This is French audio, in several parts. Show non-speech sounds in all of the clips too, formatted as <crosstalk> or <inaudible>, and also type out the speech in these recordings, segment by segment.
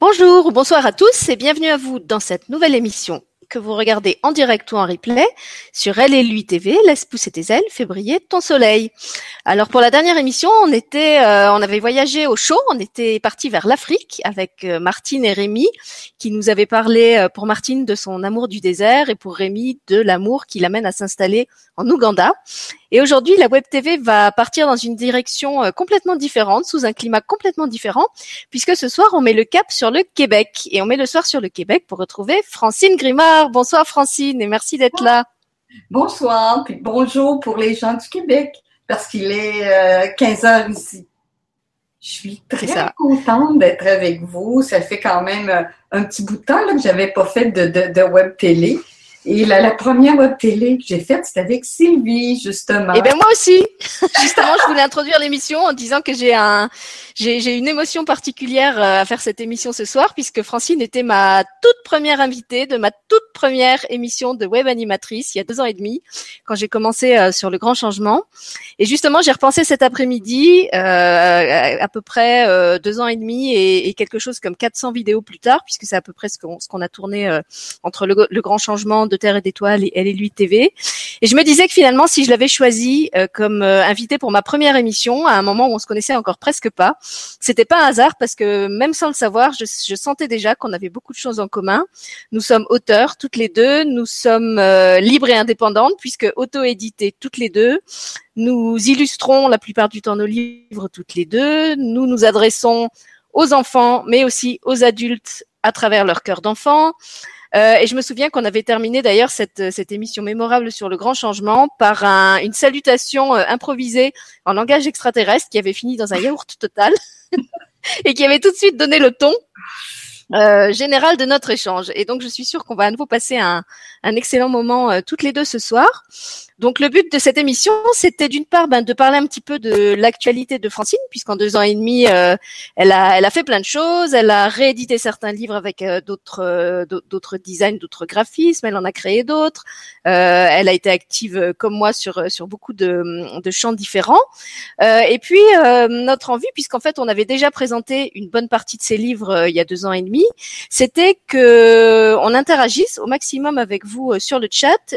Bonjour ou bonsoir à tous et bienvenue à vous dans cette nouvelle émission que vous regardez en direct ou en replay sur Elle et lui TV, Laisse pousser tes ailes, fais briller ton soleil. Alors pour la dernière émission, on était, euh, on avait voyagé au chaud, on était parti vers l'Afrique avec euh, Martine et Rémi, qui nous avaient parlé euh, pour Martine de son amour du désert et pour Rémi de l'amour qui l'amène à s'installer en Ouganda. Et aujourd'hui, la Web TV va partir dans une direction complètement différente, sous un climat complètement différent, puisque ce soir, on met le cap sur le Québec. Et on met le soir sur le Québec pour retrouver Francine Grimard. Bonsoir Francine et merci d'être là. Bonsoir, puis bonjour pour les gens du Québec parce qu'il est 15 euh, heures ici. Je suis très contente d'être avec vous. Ça fait quand même euh, un petit bout de temps que que j'avais pas fait de, web télé. Et la, première web télé que j'ai faite, c'était avec Sylvie, justement. Eh bien, moi aussi. <laughs> justement, je voulais introduire l'émission en disant que j'ai un, j'ai une émotion particulière euh, à faire cette émission ce soir puisque Francine était ma toute première invitée de ma toute première émission de web animatrice il y a deux ans et demi quand j'ai commencé euh, sur le grand changement. Et justement, j'ai repensé cet après-midi, euh, à peu près deux ans et demi et, quelque chose comme 400 vidéos plus tard puisque c'est à peu près ce qu'on a tourné entre le, grand changement de Et d'étoiles et Elle et lui TV. Et je me disais que finalement, si je l'avais choisi comme invité pour ma première émission, à un moment où on se connaissait encore presque pas, c'était pas un hasard parce que même sans le savoir, je, sentais déjà qu'on avait beaucoup de choses en commun. Nous sommes auteurs toutes les deux, nous sommes euh, libres et indépendantes puisque auto-éditées toutes les deux. Nous illustrons la plupart du temps nos livres toutes les deux. Nous nous adressons aux enfants, mais aussi aux adultes à travers leur cœur d'enfant. Euh, et je me souviens qu'on avait terminé d'ailleurs cette, cette émission mémorable sur le grand changement par un, une salutation euh, improvisée en langage extraterrestre qui avait fini dans un yaourt total <laughs> et qui avait tout de suite donné le ton. Euh, général de notre échange. Et donc, je suis sûre qu'on va à nouveau passer un, un excellent moment euh, toutes les deux ce soir. Donc le but de cette émission, c'était d'une part ben, de parler un petit peu de l'actualité de Francine, puisqu'en deux ans et demi, euh, elle a elle a fait plein de choses. Elle a réédité certains livres avec euh, d'autres euh, d'autres designs, d'autres graphismes. Elle en a créé d'autres. elle a été active comme moi sur sur beaucoup de, de champs différents. et puis notre envie, puisqu'en fait on avait déjà présenté une bonne partie de ses livres il y a deux ans et demi, c'était que on interagisse au maximum avec vous sur le chat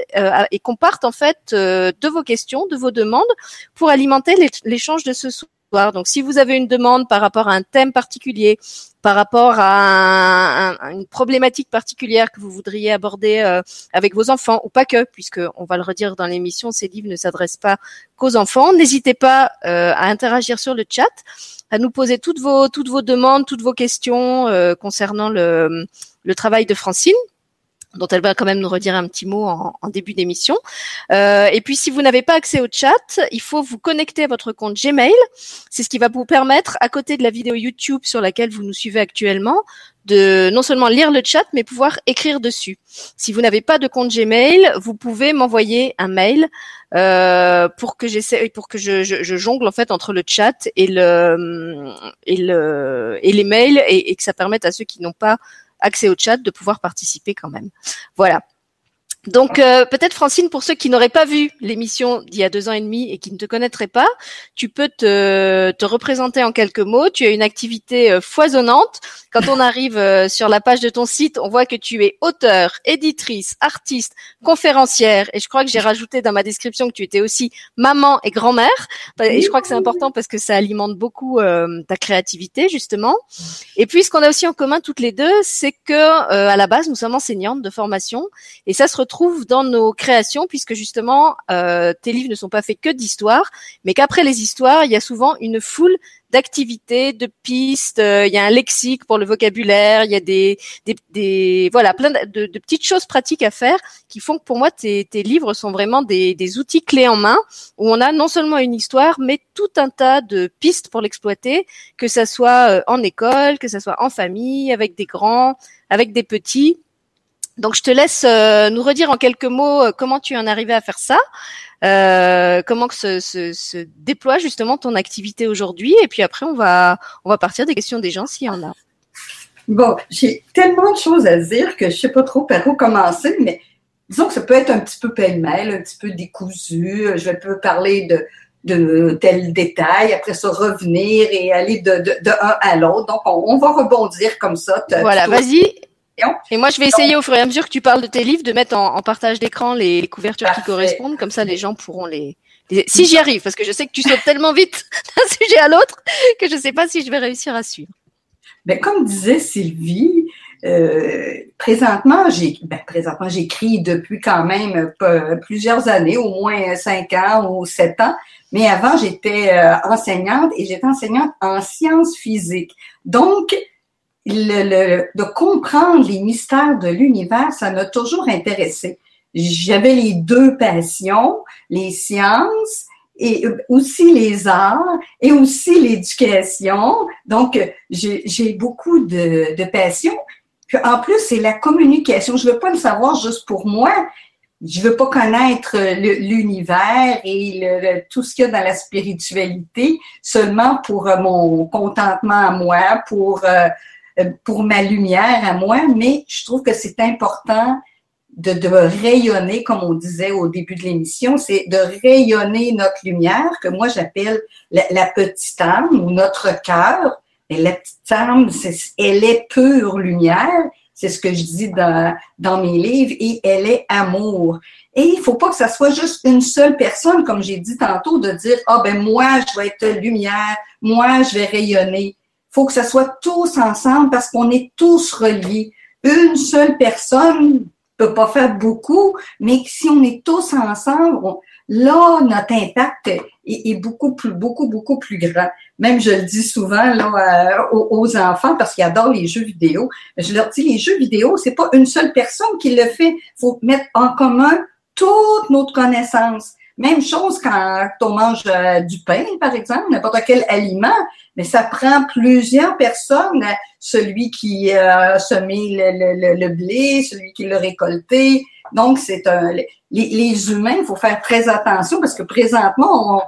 et qu'on parte en fait euh, de vos questions, de vos demandes pour alimenter l'échange de ce soir. Donc, si vous avez une demande par rapport à un thème particulier, par rapport à, une problématique particulière que vous voudriez aborder euh, avec vos enfants ou pas que, puisque on va le redire dans l'émission, ces livres ne s'adressent pas qu'aux enfants. N'hésitez pas euh, à interagir sur le chat, à nous poser toutes vos toutes vos demandes, toutes vos questions concernant le, le travail de Francine dont elle va quand même nous redire un petit mot en, début d'émission. Euh, et puis, si vous n'avez pas accès au chat, il faut vous connecter à votre compte Gmail. C'est ce qui va vous permettre, à côté de la vidéo YouTube sur laquelle vous nous suivez actuellement, de non seulement lire le chat, mais pouvoir écrire dessus. Si vous n'avez pas de compte Gmail, vous pouvez m'envoyer un mail euh, pour que j'essaie, pour que je, je, jongle en fait entre le chat et le et le et les mails et, et que ça permette à ceux qui n'ont pas accès au chat, de pouvoir participer quand même. Voilà. Donc euh, peut-être Francine, pour ceux qui n'auraient pas vu l'émission d'il y a deux ans et demi et qui ne te connaîtraient pas, tu peux te, te représenter en quelques mots. Tu as une activité euh, foisonnante. Quand on arrive euh, sur la page de ton site, on voit que tu es auteur, éditrice, artiste, conférencière. Et je crois que j'ai rajouté dans ma description que tu étais aussi maman et grand-mère. Et je crois que c'est important parce que ça alimente beaucoup ta créativité justement. Et puis ce qu'on a aussi en commun toutes les deux, c'est que à la base nous sommes enseignantes de formation et ça se retrouve trouve dans nos créations, puisque justement, euh, tes livres ne sont pas faits que d'histoires, mais qu'après les histoires, il y a souvent une foule d'activités, de pistes. Euh, il y a un lexique pour le vocabulaire. Il y a des, des, voilà, plein de, petites choses pratiques à faire qui font que pour moi, tes, livres sont vraiment des, des outils clés en main où on a non seulement une histoire, mais tout un tas de pistes pour l'exploiter, que ça soit euh, en école, que ça soit en famille, avec des grands, avec des petits. Donc je te laisse euh, nous redire en quelques mots euh, comment tu en es arrivé à faire ça, euh, comment que se, se, se, déploie justement ton activité aujourd'hui, et puis après on va on va partir des questions des gens s'il y en a. Bon, j'ai tellement de choses à dire que je sais pas trop par où commencer, mais disons que ça peut être un petit peu pêle-mêle, un petit peu décousu. Je vais peut parler de de tel détail, après ça revenir et aller de, de, de un à l'autre. Donc, on, va rebondir comme ça. Voilà, vas-y. Et moi, je vais essayer au fur et à mesure que tu parles de tes livres de mettre en, partage d'écran les, couvertures qui correspondent, comme ça les gens pourront les. Si j'y arrive, parce que je sais que tu sautes tellement vite <laughs> d'un sujet à l'autre que je ne sais pas si je vais réussir à suivre. Mais ben, comme disait Sylvie, euh, présentement, j'ai ben, présentement j'écris depuis quand même plusieurs années, au moins cinq ans ou sept ans. Mais avant, j'étais euh, enseignante et j'étais enseignante en sciences physiques. Donc, le, de comprendre les mystères de l'univers, ça m'a toujours intéressé. J'avais les deux passions, les sciences et aussi les arts et aussi l'éducation. Donc, j'ai beaucoup de, de passion. Puis en plus, c'est la communication. Je veux pas le savoir juste pour moi. Je veux pas connaître l'univers et le, tout ce qu'il y a dans la spiritualité seulement pour euh, mon contentement à moi, pour euh, euh, pour ma lumière à moi, mais je trouve que c'est important de, de, rayonner, comme on disait au début de l'émission, c'est de rayonner notre lumière, que moi j'appelle la, petite âme ou notre cœur. Et la petite âme, elle est pure lumière, c'est ce que je dis dans, dans mes livres, et elle est amour. Et il faut pas que ça soit juste une seule personne, comme j'ai dit tantôt, de dire, ah ben moi, je vais être lumière, moi, je vais rayonner faut que ça soit tous ensemble parce qu'on est tous reliés. Une seule personne peut pas faire beaucoup, mais si on est tous ensemble, là, notre impact est, beaucoup plus, beaucoup, beaucoup plus grand. Même je le dis souvent là, euh, aux, enfants parce qu'ils adorent les jeux vidéo. Je leur dis les jeux vidéo, c'est pas une seule personne qui le fait. Faut mettre en commun toute notre connaissance. Même chose quand on mange euh, du pain, par exemple, n'importe quel aliment, mais ça prend plusieurs personnes, celui qui a semé le, le, blé, celui qui l'a récolté. Donc, c'est un les, les, humains, il faut faire très attention parce que présentement,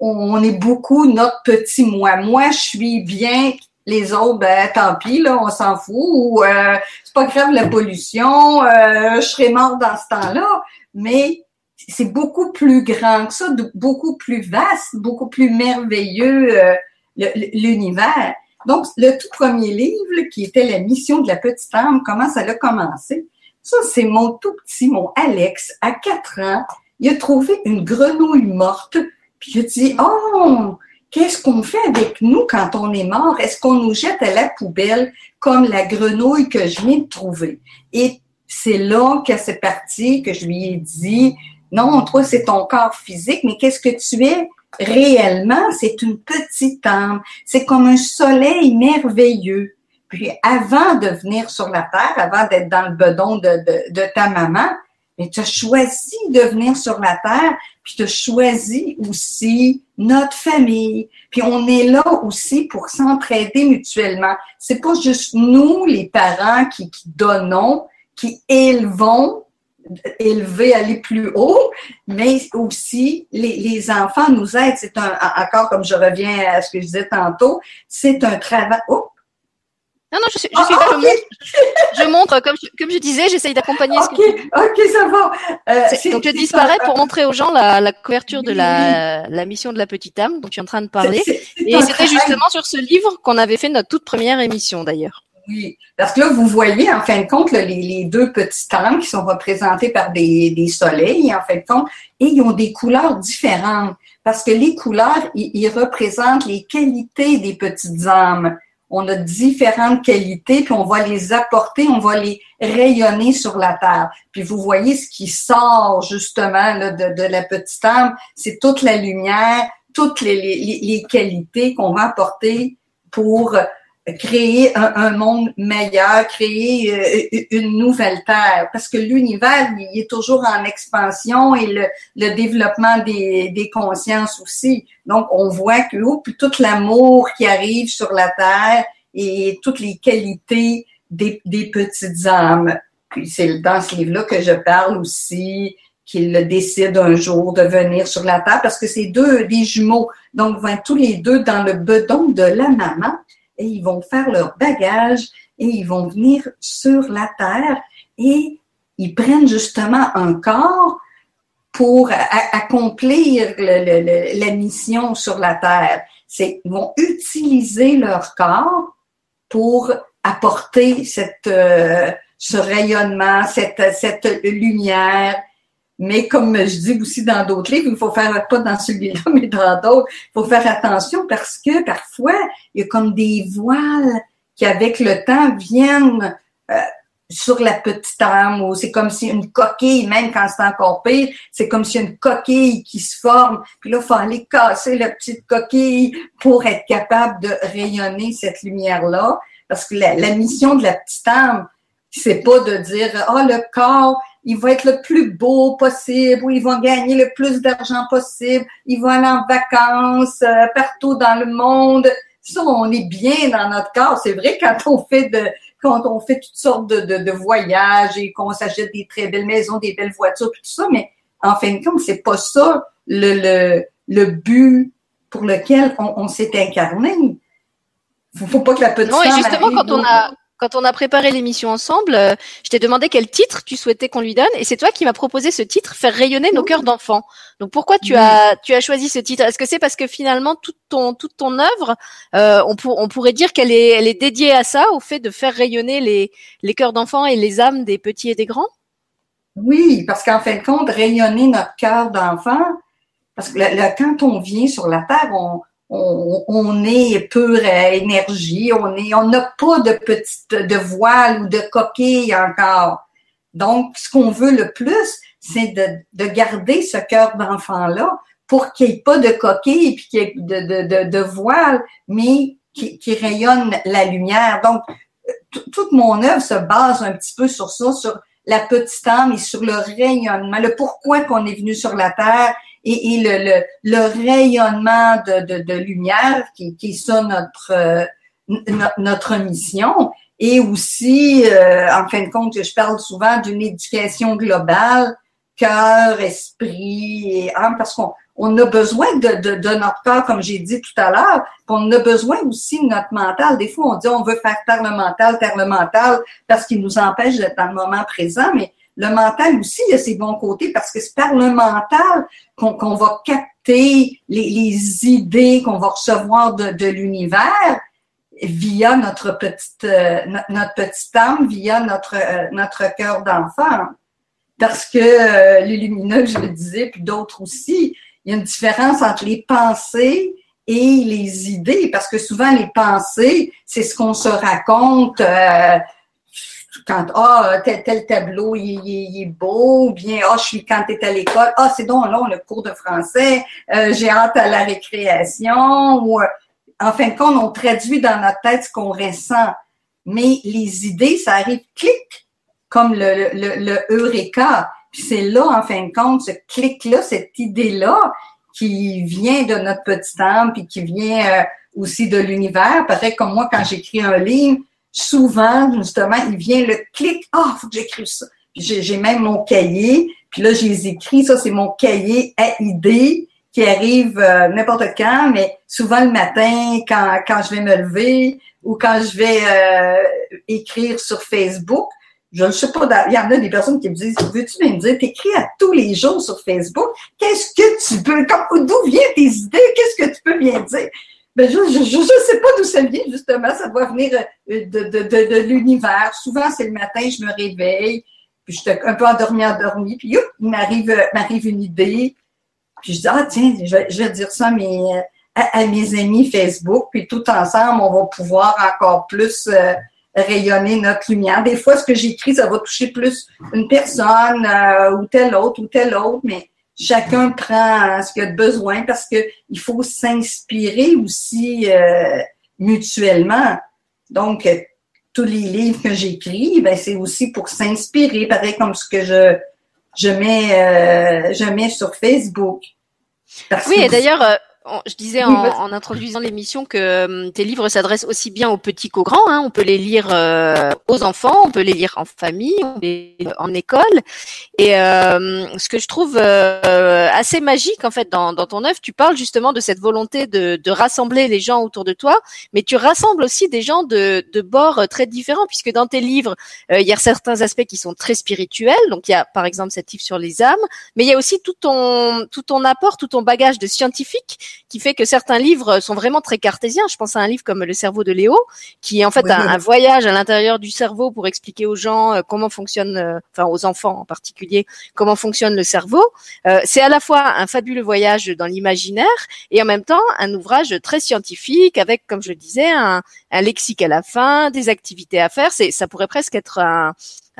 on, on est beaucoup notre petit moi. Moi, je suis bien, les autres, ben, tant pis, là, on s'en fout. Ou euh, c'est pas grave la pollution, euh, je serai mort dans ce temps-là. Mais c'est beaucoup plus grand que ça, beaucoup plus vaste, beaucoup plus merveilleux euh, l'univers. Donc, le tout premier livre, qui était la mission de la petite âme, comment ça a commencé? Ça, c'est mon tout petit, mon Alex, à quatre ans. Il a trouvé une grenouille morte, puis il a dit, oh, qu'est-ce qu'on fait avec nous quand on est mort? Est-ce qu'on nous jette à la poubelle comme la grenouille que je viens de trouver? Et c'est là que c'est parti, que je lui ai dit, non, toi, c'est ton corps physique, mais qu'est-ce que tu es? Réellement? C'est une petite âme. C'est comme un soleil merveilleux. Puis avant de venir sur la terre, avant d'être dans le bedon de, de, ta maman, tu as choisi de venir sur la terre, puis tu as choisi aussi notre famille. Puis on est là aussi pour s'entraider mutuellement. C'est pas juste nous, les parents, qui donnons, qui élevons, élever, aller plus haut, mais aussi les, les enfants nous aident. C'est un, encore comme je reviens à ce que je disais tantôt, c'est un travail. Oh! Non, non, je suis, je, suis ah, je, montre, comme, je, comme je disais, j'essaye d'accompagner ce que tu... Ok, ça va. Euh, donc je disparais pour montrer aux gens la, la couverture de la, la mission de la petite âme dont tu es en train de parler. Et c'était justement sur ce livre qu'on avait fait notre toute première émission d'ailleurs. Oui, parce que là, vous voyez, en fin de compte, les, deux petites âmes qui sont représentées par des, soleils, en fin de compte, et ils ont des couleurs différentes. Parce que les couleurs, ils, représentent les qualités des petites âmes. On a différentes qualités, puis on va les apporter, on va les rayonner sur la terre. Puis vous voyez ce qui sort justement de, la petite âme, c'est toute la lumière, toutes les qualités qu'on va apporter pour créer un, monde meilleur, créer euh, une nouvelle terre, parce que l'univers, il est toujours en expansion et le, le développement des, des, consciences aussi. Donc, on voit que oh, puis tout l'amour qui arrive sur la terre et toutes les qualités des, des petites âmes. Puis c'est dans ce livre-là que je parle aussi qu'il décide un jour de venir sur la terre parce que c'est deux des jumeaux. Donc, vont tous les deux dans le bedon de la maman et ils vont faire leur bagage et ils vont venir sur la terre et ils prennent justement un corps pour accomplir la mission sur la Terre. Ils vont utiliser leur corps pour apporter euh, ce rayonnement, cette lumière. Mais comme je dis aussi dans d'autres livres, il faut faire, pas dans celui-là, <laughs> mais dans d'autres, il faut faire attention parce que parfois, il y a comme des voiles qui, avec le temps, viennent euh, sur la petite âme ou c'est comme si une coquille, même quand c'est encore pire, c'est comme si une coquille qui se forme. Puis là, il faut aller casser la petite coquille pour être capable de rayonner cette lumière-là. Parce que la, mission de la petite âme, c'est pas de dire, oh, le corps, il va être le plus beau possible, ou il va gagner le plus d'argent possible, il va aller en vacances euh, partout dans le monde. Ça, on est bien dans notre corps. C'est vrai quand on fait de, quand on fait toutes sortes de, de, de voyages et qu'on s'achète des très belles maisons, des belles voitures, tout ça, mais en fin de compte, c'est pas ça le, le, le but pour lequel on, on s'est incarné. Faut, faut pas que la petite. Non, et justement, quand on a quand on a préparé l'émission ensemble, euh, je t'ai demandé quel titre tu souhaitais qu'on lui donne, et c'est toi qui m'as proposé ce titre, faire rayonner nos cœurs d'enfants. Donc pourquoi tu as tu as choisi ce titre? Est-ce que c'est parce que finalement toute ton toute ton œuvre, euh, on, on pourrait dire qu'elle est elle est dédiée à ça, au fait de faire rayonner les les cœurs d'enfants et les âmes des petits et des grands? Oui, parce qu'en fin de compte, rayonner notre cœur d'enfant, parce que quand on vient sur la terre, on on, est pure énergie, on est, on n'a pas de petite de voile ou de coquille encore. Donc, ce qu'on veut le plus, c'est de, de garder ce cœur d'enfant-là pour qu'il n'y ait pas de coquille et qu'il y ait de, de, de, de voile, mais qui, qui, rayonne la lumière. Donc, toute mon œuvre se base un petit peu sur ça, sur la petite âme et sur le rayonnement, le pourquoi qu'on est venu sur la terre et, et le, le, le, rayonnement de, de, de lumière qui, qui est ça notre, euh, notre mission. Et aussi, euh, en fin de compte, je parle souvent d'une éducation globale, cœur, esprit et âme, parce qu'on on a besoin de, de, de, notre corps, comme j'ai dit tout à l'heure, on a besoin aussi de notre mental. Des fois, on dit on veut faire taire le mental, taire le mental, parce qu'il nous empêche d'être dans le moment présent, mais le mental aussi a ses bons côtés parce que c'est par le mental qu'on va capter les, idées qu'on va recevoir de, l'univers via notre petite euh, notre petite âme, via notre euh, notre cœur d'enfant. Parce que euh, les lumineux, je le disais, puis d'autres aussi, il y a une différence entre les pensées et les idées, parce que souvent les pensées, c'est ce qu'on se raconte quand ah tel, tel tableau il, est beau bien ah je suis quand tu es à l'école ah c'est donc long le cours de français euh, j'ai hâte à la récréation ou euh, en fin de compte on traduit dans notre tête ce qu'on ressent. Mais les idées ça arrive clic comme le le, le eureka. Puis c'est là en fin de compte ce clic là cette idée là qui vient de notre petite âme puis qui vient euh, aussi de l'univers. Pareil comme moi quand j'écris un livre souvent, justement, il vient le clic, ah, oh, faut que j'écrive ça. J'ai même mon cahier, puis là, j'ai écrit, ça, c'est mon cahier à idées qui arrive euh, n'importe quand, mais souvent le matin, quand, quand je vais me lever ou quand je vais euh, écrire sur Facebook. Je ne sais pas, il y en a des personnes qui me disent, veux-tu me dire, t'écris à tous les jours sur Facebook, qu'est-ce que tu peux, d'où viennent tes idées, qu'est-ce que tu peux bien dire? Ben, je ne sais pas d'où ça vient, justement. Ça doit venir euh, de, de, de, de l'univers. Souvent, c'est le matin, je me réveille, puis je suis un peu endormi, endormi, puis youp, il m'arrive, euh, m'arrive une idée. Puis je dis, ah tiens, je vais, je vais dire ça à mes, à, mes amis Facebook, puis tout ensemble, on va pouvoir encore plus euh, rayonner notre lumière. Des fois, ce que j'écris, ça va toucher plus une personne ou telle autre ou telle autre, mais chacun prend ce qu'il a de besoin parce que il faut s'inspirer aussi euh, mutuellement. Donc, tous les livres que j'écris, ben, c'est aussi pour s'inspirer, pareil comme ce que je, je mets, euh, je mets sur Facebook. oui, et d'ailleurs, euh, je disais en, introduisant l'émission que hum, tes livres s'adressent aussi bien aux petits qu'aux grands. Hein. On peut les lire euh, aux enfants, on peut les lire en famille, en école. Et euh, ce que je trouve euh, assez magique en fait dans, dans, ton œuvre, tu parles justement de cette volonté de, de, rassembler les gens autour de toi, mais tu rassembles aussi des gens de, de bords très différents, puisque dans tes livres, il y a certains aspects qui sont très spirituels. Donc il y a par exemple cette livre sur les âmes, mais il y a aussi tout ton tout ton apport, tout ton bagage de scientifique qui fait que certains livres sont vraiment très cartésiens. Je pense à un livre comme Le cerveau de Léo, qui est en fait un, voyage à l'intérieur du cerveau pour expliquer aux gens euh, comment fonctionne, euh, enfin aux enfants en particulier, comment fonctionne le cerveau. Euh, c'est à la fois un fabuleux voyage dans l'imaginaire et en même temps un ouvrage très scientifique avec, comme je le disais, un, un lexique à la fin, des activités à faire. C'est, ça pourrait presque être un,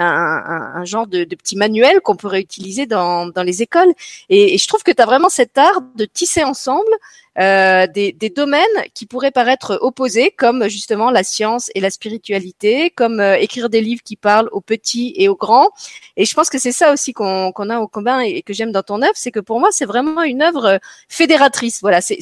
un, un, genre de, de, petit manuel qu'on pourrait utiliser dans, dans les écoles. Et, je trouve que tu as vraiment cet art de tisser ensemble euh, des, des, domaines qui pourraient paraître opposés, comme justement la science et la spiritualité, comme euh, écrire des livres qui parlent aux petits et aux grands. Et je pense que c'est ça aussi qu'on a au commun et, que j'aime dans ton œuvre, c'est que pour moi c'est vraiment une œuvre fédératrice. Voilà, c'est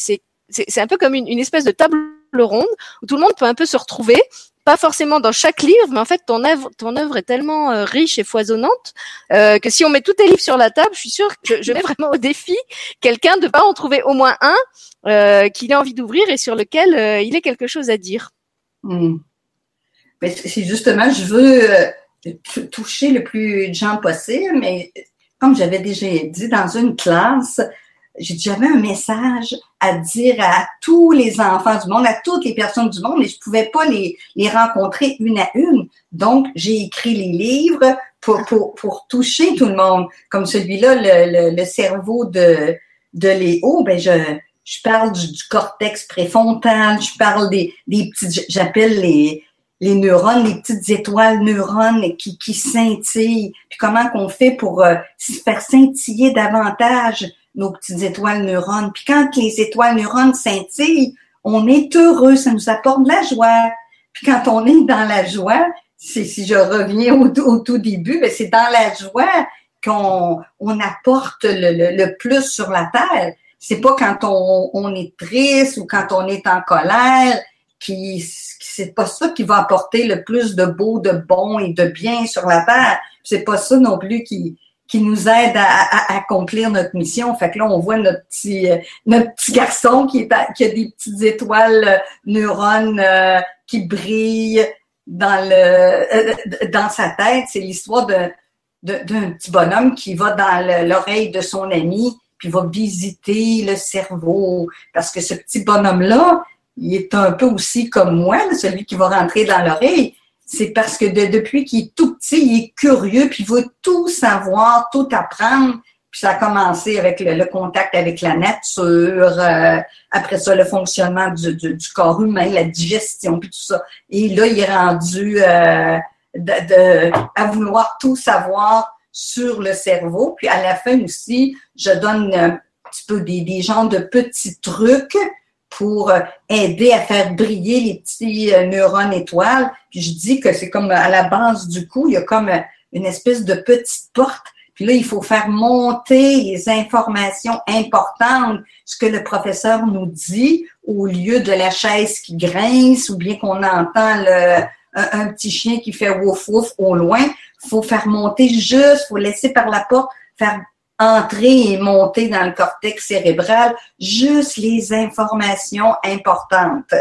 c'est un peu comme une, une espèce de table ronde où tout le monde peut un peu se retrouver pas forcément dans chaque livre, mais en fait ton œuvre, ton œuvre est tellement euh, riche et foisonnante euh, que si on met tous tes livres sur la table, je suis sûre que je, mets vraiment au défi quelqu'un de pas en trouver au moins un euh, qu'il ait envie d'ouvrir et sur lequel euh, il ait quelque chose à dire. Hmm. c'est justement, je veux toucher le plus de gens possible, mais comme j'avais déjà dit dans une classe, j'avais un message à dire à tous les enfants du monde, à toutes les personnes du monde, mais je pouvais pas les, les rencontrer une à une. Donc, j'ai écrit les livres pour, pour, pour toucher tout le monde. Comme celui-là, le, le, cerveau de, de Léo, ben je, je parle du, cortex préfrontal, je parle des, des petites, j'appelle les, les neurones, les petites étoiles neurones qui, qui scintillent, puis comment qu'on fait pour euh, faire scintiller davantage nos petites étoiles neurones. Puis quand les étoiles neurones scintillent, on est heureux, ça nous apporte de la joie. Puis quand on est dans la joie, c'est si je reviens au, tout début, ben c'est dans la joie qu'on on apporte le, plus sur la terre. C'est pas quand on, on, est triste ou quand on est en colère qui c'est pas ça qui va apporter le plus de beau, de bon et de bien sur la terre. C'est pas ça non plus qui qui nous aide à, accomplir notre mission. Fait que là, on voit notre petit, euh, notre garçon qui, est qui a des petites étoiles euh, neurones euh, qui brillent dans le dans sa tête. C'est l'histoire d'un petit bonhomme qui va dans l'oreille de son ami puis va visiter le cerveau. Parce que ce petit bonhomme-là, il est un peu aussi comme moi, celui qui va rentrer dans l'oreille c'est parce que depuis qu'il est tout petit, il est curieux, puis il veut tout savoir, tout apprendre. Puis ça a commencé avec le, contact avec la nature, euh, après ça, le fonctionnement du, corps humain, la digestion, puis tout ça. Et là, il est rendu euh, à vouloir tout savoir sur le cerveau. Puis à la fin aussi, je donne un petit peu des, des genres de petits trucs pour euh, aider à faire briller les petits euh, neurones étoiles. Puis je dis que c'est comme à la base du cou, il y a comme euh, une espèce de petite porte. Puis là, il faut faire monter les informations importantes, ce que le professeur nous dit, au lieu de la chaise qui grince ou bien qu'on entend le, un, petit chien qui fait wouf wouf au loin. faut faire monter juste, faut laisser par la porte, faire entrer et monter dans le cortex cérébral juste les informations importantes.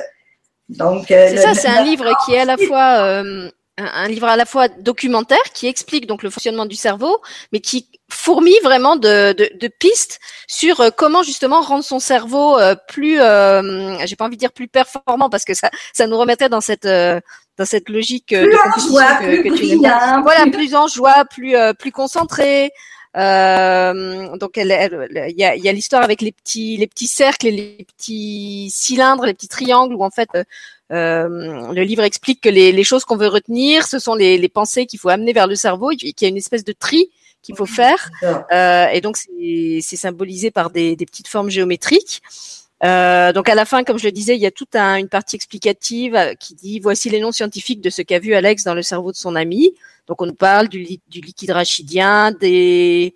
Donc, euh, c'est ça, c'est un livre qui est à la fois euh, un livre à la fois documentaire qui explique donc le fonctionnement du cerveau, mais qui fourmille vraiment de, de, de pistes sur euh, comment justement rendre son cerveau plus, j'ai pas envie de dire plus performant parce que ça, ça nous remettait dans cette dans cette logique de compétition que, que tu Voilà, plus en joie, plus plus concentré, euh, donc il y a, y a l'histoire avec les petits, les petits cercles et les petits cylindres, les petits triangles où en fait euh, euh le livre explique que les, les choses qu'on veut retenir, ce sont les, les pensées qu'il faut amener vers le cerveau, et qu'il y a une espèce de tri qu'il faut faire. Euh, et donc c'est symbolisé par des, des, petites formes géométriques. Euh, donc à la fin, comme je le disais, il y a toute un, une partie explicative euh, qui dit voici les noms scientifiques de ce qu'a vu Alex dans le cerveau de son ami. Donc on parle du, liquide rachidien, des,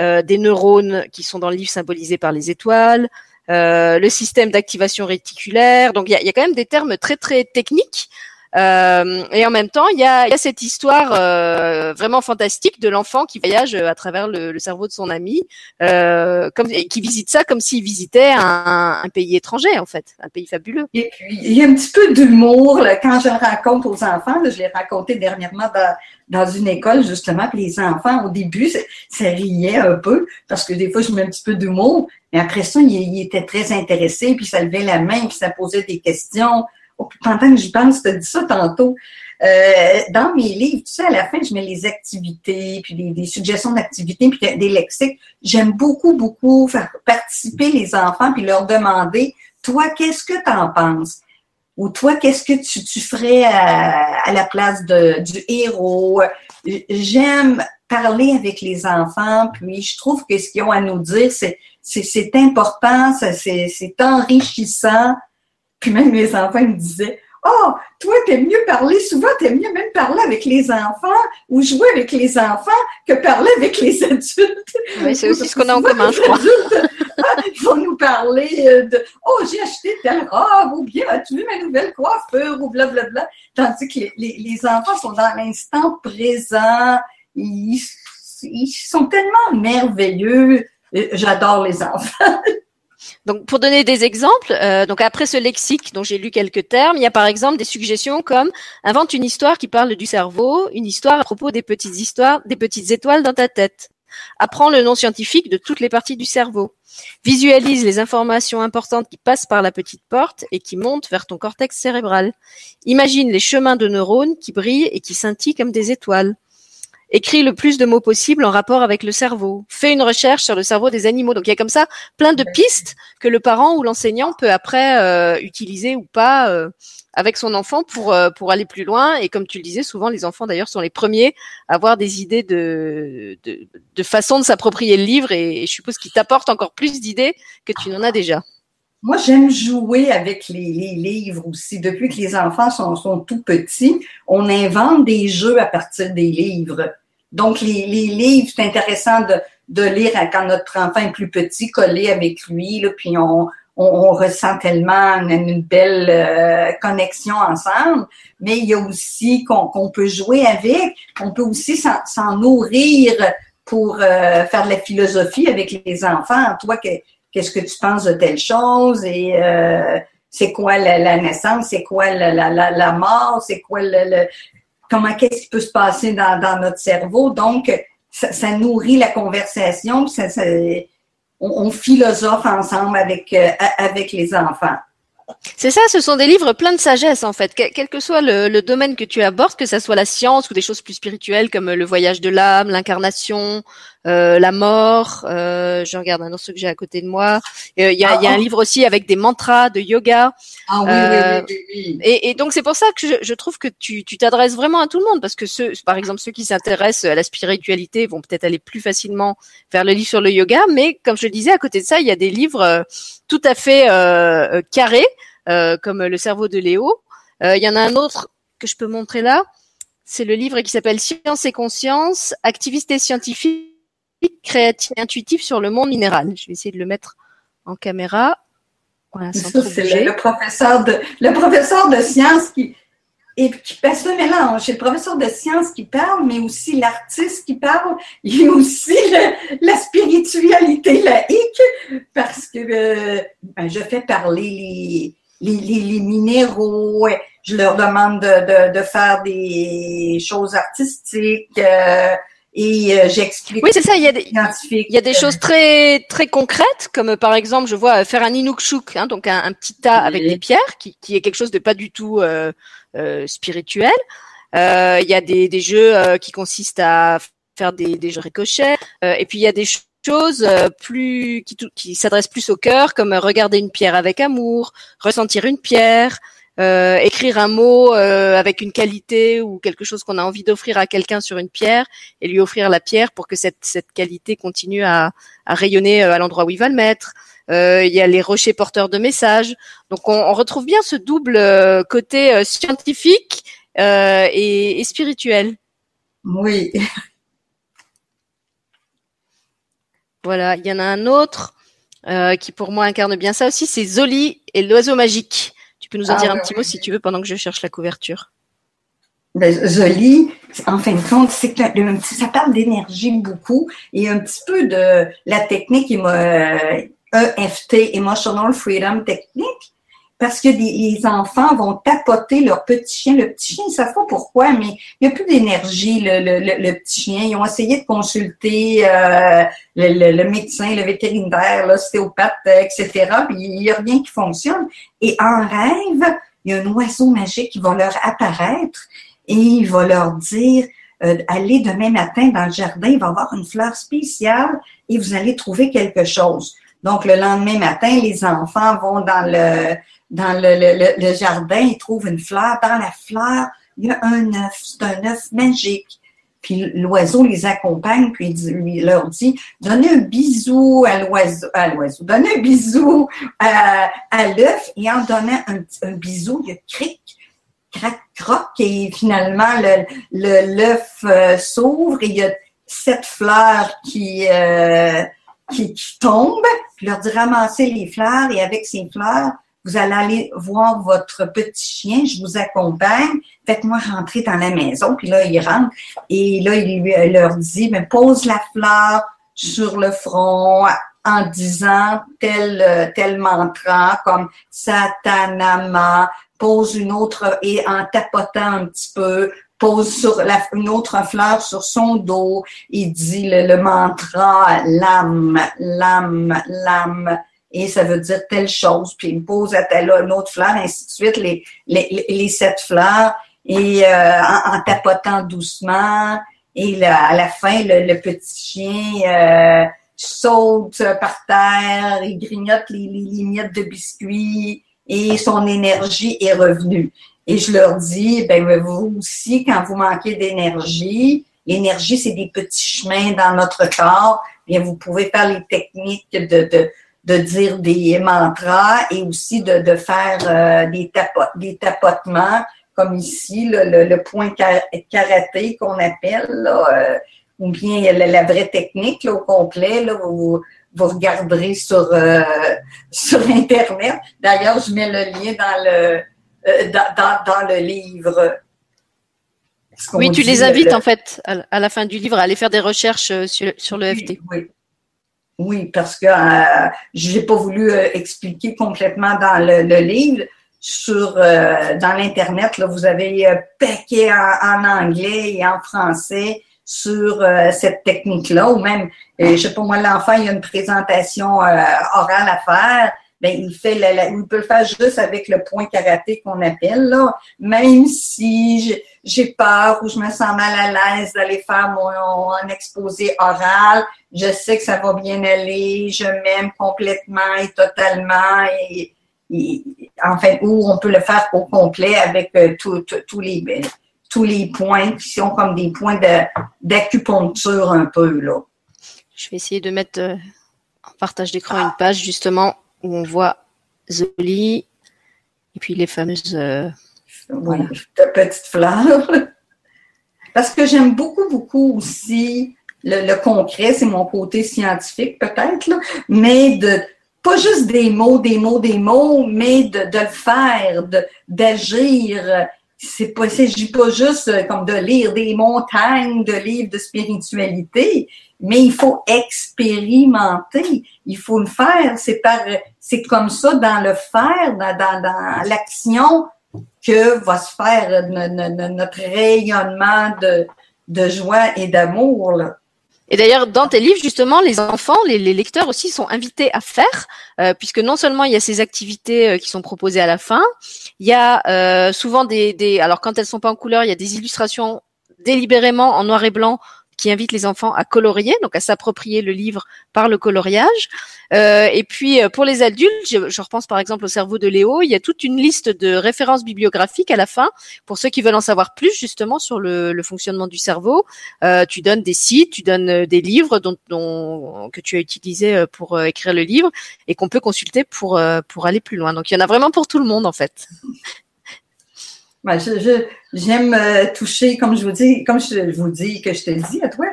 euh, des neurones qui sont dans le livre symbolisés par les étoiles, le système d'activation réticulaire. Donc il y a, quand même des termes très très techniques euh, et en même temps, il y a, y a, cette histoire euh, vraiment fantastique de l'enfant qui voyage à travers le, le cerveau de son ami, euh, comme, et qui visite ça comme s'il visitait un, un, pays étranger, en fait, un pays fabuleux. Et puis, il y a un petit peu d'humour quand je raconte aux enfants. Là, je l'ai raconté dernièrement dans, dans une école, justement, puis les enfants, au début, ça riait un peu, parce que des fois, je mets un petit peu d'humour, mais après ça, ils il étaient très intéressés, puis ça levait la main, puis ça posait des questions pendant que j'y pense, tu as dit ça tantôt. Euh, dans mes livres, tu sais, à la fin, je mets les activités, puis des, suggestions d'activités, puis des lexiques. J'aime beaucoup, beaucoup faire participer les enfants, puis leur demander, toi, qu'est-ce que tu en penses? Ou toi, qu'est-ce que tu, tu ferais à, la place de, du héros? J'aime parler avec les enfants, puis je trouve que ce qu'ils ont à nous dire, c'est, c'est, important, c'est enrichissant. Puis même mes enfants me disaient Oh, toi, t'aimes mieux parler, souvent, t'aimes mieux même parler avec les enfants ou jouer avec les enfants que parler avec les <laughs> adultes. Oui, c'est aussi ce qu'on a en commun, je crois. Ah, ils vont nous parler euh, de Oh, j'ai acheté telle robe, ou bien as-tu vu ma nouvelle coiffure, ou blablabla. Tandis que les, les, enfants sont dans l'instant présent, ils, ils sont tellement merveilleux. J'adore les enfants. <laughs> Donc, pour donner des exemples, euh, donc après ce lexique dont j'ai lu quelques termes, il y a par exemple des suggestions comme invente une histoire qui parle du cerveau, une histoire à propos des petites histoires, des petites étoiles dans ta tête. Apprends le nom scientifique de toutes les parties du cerveau. Visualise les informations importantes qui passent par la petite porte et qui montent vers ton cortex cérébral. Imagine les chemins de neurones qui brillent et qui scintillent comme des étoiles. Écris le plus de mots possible en rapport avec le cerveau. Fais une recherche sur le cerveau des animaux. Donc il y a comme ça plein de pistes que le parent ou l'enseignant peut après euh, utiliser ou pas euh, avec son enfant pour euh, pour aller plus loin. Et comme tu le disais, souvent les enfants d'ailleurs sont les premiers à avoir des idées de de, de façon de s'approprier le livre et, et je suppose qu'ils t'apportent encore plus d'idées que tu n'en as déjà. Moi, j'aime jouer avec les, les, livres aussi. Depuis que les enfants sont, sont, tout petits, on invente des jeux à partir des livres. Donc, les, les livres, c'est intéressant de, de lire quand notre enfant est plus petit, coller avec lui, là, puis on, on, on, ressent tellement une, belle euh, connexion ensemble. Mais il y a aussi qu'on peut jouer avec, on peut aussi s'en nourrir pour euh, faire de la philosophie avec les enfants. Toi, qu'est-ce que tu penses de telle chose? Et euh, c'est quoi la, naissance, c'est quoi la, la, mort, c'est quoi le, comment qu'est-ce qui peut se passer dans, notre cerveau? Donc, ça, nourrit la conversation, ça, on, philosophe ensemble avec, euh, avec les enfants. C'est ça, ce sont des livres pleins de sagesse en fait. Quel, que soit le, domaine que tu abordes, que ça soit la science ou des choses plus spirituelles comme le voyage de l'âme, l'incarnation, euh, la mort. Euh, je regarde un autre que j'ai à côté de moi. Euh, il y, a, y, a, un ah, livre aussi avec des mantras de yoga. Ah oui, oui, oui, oui, Et, et, donc c'est pour ça que je, je trouve que tu t'adresses vraiment à tout le monde parce que ceux, par exemple ceux qui s'intéressent à la spiritualité vont peut-être aller plus facilement vers le livre sur le yoga, mais comme je le disais, à côté de ça, il y a des livres tout à fait carrés comme le cerveau de Léo. Il y en a un autre que je peux montrer là. C'est le livre qui s'appelle Science et conscience, activiste et scientifique créatif intuitif sur le monde minéral. Je vais essayer de le mettre en caméra. Voilà, c'est le, professeur de le professeur de sciences qui et qui passe le mélange. C'est le professeur de sciences qui parle, mais aussi l'artiste qui parle, et aussi la spiritualité laïque, parce que euh, ben, je fais parler les, les, les, minéraux, je leur demande de, de, de faire des choses artistiques. Euh, et euh, j'explique. Oui, c'est ça. Il y a des, il y a des choses très très concrètes, comme par exemple, je vois faire un inukshuk, hein, donc un, petit tas avec des pierres, qui, qui est quelque chose de pas du tout euh, euh, spirituel. Euh, il y a des, des jeux qui consistent à faire des, des jeux ricochets, et puis il y a des choses plus qui, qui s'adressent plus au cœur, comme regarder une pierre avec amour, ressentir une pierre. Euh, écrire un mot euh, avec une qualité ou quelque chose qu'on a envie d'offrir à quelqu'un sur une pierre et lui offrir la pierre pour que cette, cette qualité continue à, à rayonner euh, à l'endroit où il va le mettre. il y a les rochers porteurs de messages. Donc on, on retrouve bien ce double côté scientifique et, et spirituel. Oui. <laughs> Voilà, il y en a un autre qui pour moi incarne bien ça aussi, c'est Zoli et l'oiseau magique. Tu peux nous en ah dire un petit mot si tu veux pendant que je cherche la couverture. Ben, Zoli, en fin de compte, c'est ça parle d'énergie beaucoup et un petit peu de la technique EFT, Emotional Freedom Technique, parce que les, enfants vont tapoter leur petit chien. Le petit chien, ils savent pas pourquoi, mais il n'y a plus d'énergie, le, le, le, petit chien. Ils ont essayé de consulter euh, le, médecin, le vétérinaire, l'ostéopathe, etc., puis il n'y a rien qui fonctionne. Et en rêve, il y a un oiseau magique qui va leur apparaître et il va leur dire euh, allez demain matin dans le jardin, il va y avoir une fleur spéciale et vous allez trouver quelque chose. Donc, le lendemain matin, les enfants vont dans le, dans le, le, jardin, ils trouvent une fleur. Dans la fleur, il y a un œuf. C'est un œuf magique. Puis l'oiseau les accompagne, puis il leur dit Donnez un bisou à l'oiseau, à l'oiseau, donnez un bisou à, à l'œuf, et en donnant un, un bisou, il y a cric, crac, croc, et finalement le l'œuf euh, s'ouvre et il y a cette fleur qui, euh, qui, qui tombe, puis leur dit ramasser les fleurs et avec ces fleurs, vous allez aller voir votre petit chien, je vous accompagne, faites-moi rentrer dans la maison. Puis là, il rentre. Et là, il leur dit, mais pose la fleur sur le front en disant tel, tel mantra comme Satanama, pose une autre et en tapotant un petit peu, pose sur la, une autre fleur sur son dos, il dit le, le mantra l'âme, l'âme, l'âme et ça veut dire telle chose, puis il pose à telle une autre fleur, ainsi de suite, les, les, les sept fleurs, et euh, en, tapotant doucement, et à la fin, le, petit chien euh, saute par terre, il grignote les, les, miettes de biscuits, et son énergie est revenue. Et je leur dis, ben vous aussi, quand vous manquez d'énergie, l'énergie, c'est des petits chemins dans notre corps, bien vous pouvez faire les techniques de, de de dire des mantras et aussi de, de faire euh, des, des tapotements, comme ici, le, le, point karaté qu'on appelle, là, euh, ou bien la, vraie technique au complet, là, vous, vous regarderez sur, euh, <laughs> sur Internet. D'ailleurs, je mets le lien dans le, dans, dans, dans, le livre. Oui, tu les invites en fait à, la fin du livre à aller faire des recherches sur, sur le FT. Oui, oui, parce que euh, j'ai pas voulu euh, expliquer complètement dans le, livre. Sur euh, dans l'internet, là, vous avez euh, paquet en, anglais et en français sur cette technique-là, ou même, je sais pas moi, l'enfant, il a une présentation orale à faire. Ben il fait il peut le faire juste avec le point karaté qu'on appelle là, même si j'ai peur ou je me sens mal à l'aise d'aller faire mon, exposé oral, je sais que ça va bien aller, je m'aime complètement et totalement et, en fait où on peut le faire au complet avec euh, tous les ben, tous les points qui sont comme des points d'acupuncture un peu là. Je vais essayer de mettre euh, en partage d'écran une page justement où on voit Zoli et puis les fameuses euh, voilà. petites fleurs. <laughs> Parce que j'aime beaucoup, beaucoup aussi le, concret, c'est mon côté scientifique peut-être, mais de pas juste des mots, des mots, des mots, mais de, de le faire, d'agir. C'est pas, s'agit pas juste euh, comme de lire des montagnes de livres de spiritualité, mais il faut expérimenter, il faut le faire. C'est par, c'est comme ça dans le faire, dans, dans, dans l'action que va se faire notre rayonnement de, joie et d'amour. Et d'ailleurs, dans tes livres, justement, les enfants, les, lecteurs aussi sont invités à faire, euh, puisque non seulement il y a ces activités euh, qui sont proposées à la fin, il y a euh, souvent des, des, alors quand elles sont pas en couleur, il y a des illustrations délibérément en noir et blanc qui invite les enfants à colorier, donc à s'approprier le livre par le coloriage. Euh, et puis euh, pour les adultes, je, je, repense par exemple au cerveau de Léo, il y a toute une liste de références bibliographiques à la fin pour ceux qui veulent en savoir plus justement sur le, le fonctionnement du cerveau. Euh, tu donnes des sites, tu donnes euh, des livres dont, dont que tu as utilisé euh, pour écrire le livre et qu'on peut consulter pour pour aller plus loin. Donc il y en a vraiment pour tout le monde en fait. Ben, j'aime euh, toucher, comme je vous dis, comme je vous dis, que je te dis à toi,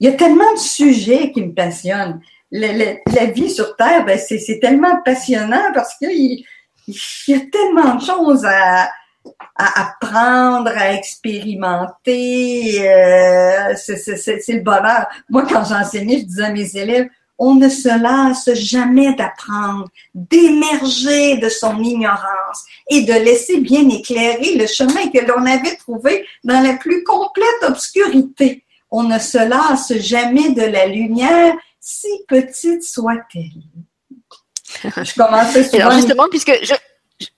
il y a tellement de sujets qui me passionnent. la, vie sur Terre, ben, c'est tellement passionnant parce qu'il y a tellement de choses à, apprendre, à expérimenter. Euh, c'est le bonheur. Moi, quand j'enseignais, je disais à mes élèves, on ne se lasse jamais d'apprendre, d'émerger de son ignorance et de laisser bien éclairer le chemin que l'on avait trouvé dans la plus complète obscurité. On ne se lasse jamais de la lumière, si petite soit-elle. <laughs> Je commençais souvent. Alors justement, puisque je,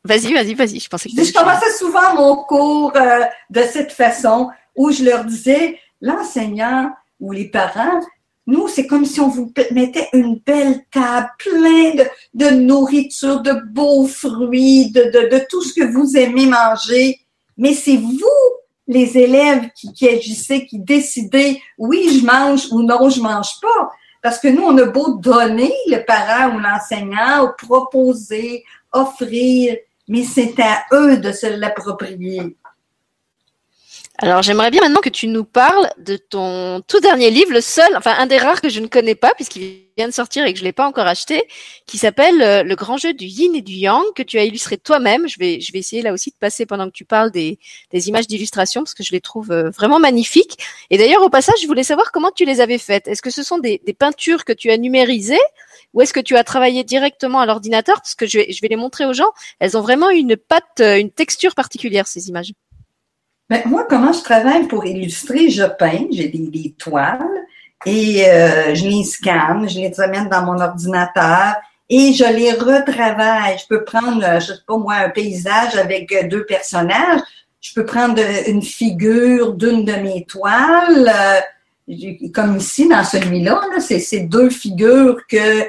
Vas-y, vas-y, vas-y. Je pensais que je commençais souvent mon cours euh, de cette façon où je leur disais, l'enseignant ou les parents, nous, c'est comme si on vous mettait une belle table pleine de, nourriture, de beaux fruits, de, tout ce que vous aimez manger. Mais c'est vous, les élèves, qui, agissez, qui décidez, oui, je mange ou non, je mange pas. Parce que nous, on a beau donner, le parent ou l'enseignant, proposer, offrir, mais c'est à eux de se l'approprier. Alors j'aimerais bien maintenant que tu nous parles de ton tout dernier livre, le seul, enfin un des rares que je ne connais pas puisqu'il vient de sortir et que je l'ai pas encore acheté, qui s'appelle euh, Le grand jeu du yin et du yang que tu as illustré toi-même. Je vais je vais essayer là aussi de passer pendant que tu parles des, des images d'illustration parce que je les trouve euh, vraiment magnifiques. Et d'ailleurs au passage, je voulais savoir comment tu les avais faites. Est-ce que ce sont des, des peintures que tu as numérisées ou est-ce que tu as travaillé directement à l'ordinateur? Parce que je vais, je vais les montrer aux gens. Elles ont vraiment une patte, euh, une texture particulière, ces images. Ben, moi, comment je travaille pour illustrer? Je peins, j'ai des, toiles et euh, je les scanne, je les amène dans mon ordinateur et je les retravaille. Je peux prendre, euh, je sais pas moi, un paysage avec deux personnages. Je peux prendre une figure d'une de mes toiles, comme ici dans celui-là. -là, c'est ces deux figures que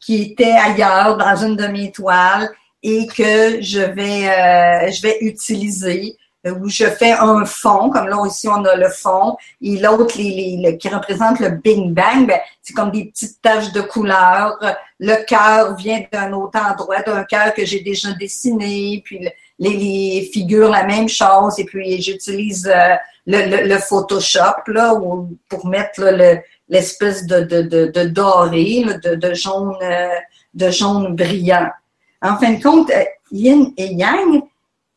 qui était ailleurs dans une de mes toiles et que je vais, euh, je vais utiliser euh, où je fais un fond, comme là ici on a le fond, et l'autre les, les, qui représente le Big Bang, ben, c'est comme des petites taches de couleur. Le cœur vient d'un autre endroit, d'un cœur que j'ai déjà dessiné, puis les, les, figures la même chose, et puis j'utilise euh, le, le, Photoshop là pour mettre le, l'espèce de, de, de, de, doré, de, de, jaune, euh, de jaune brillant. En fin de compte, euh, yin et yang,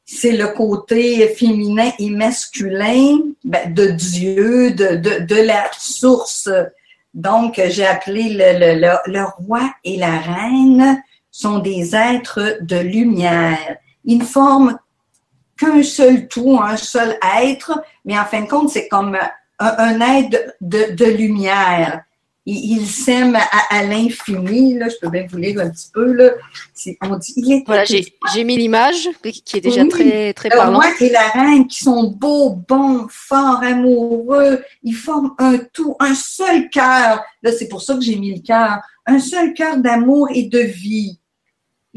c'est le côté féminin et masculin ben, de Dieu, de, de, de, la source. Donc, j'ai appelé le, le, le, roi et la reine sont des êtres de lumière. Ils ne forment qu'un seul tout, un seul être, mais en fin de compte, c'est comme un, aide de, lumière. Il, s'aime à, l'infini. Là, je peux bien vous lire un petit peu. Là. On dit, il est voilà, j'ai mis l'image qui est déjà très très parlante. Moi et la reine qui sont beaux, bons, forts, amoureux. Ils forment un tout, un seul cœur. Là, c'est pour ça que j'ai mis le cœur. Un seul cœur d'amour et de vie.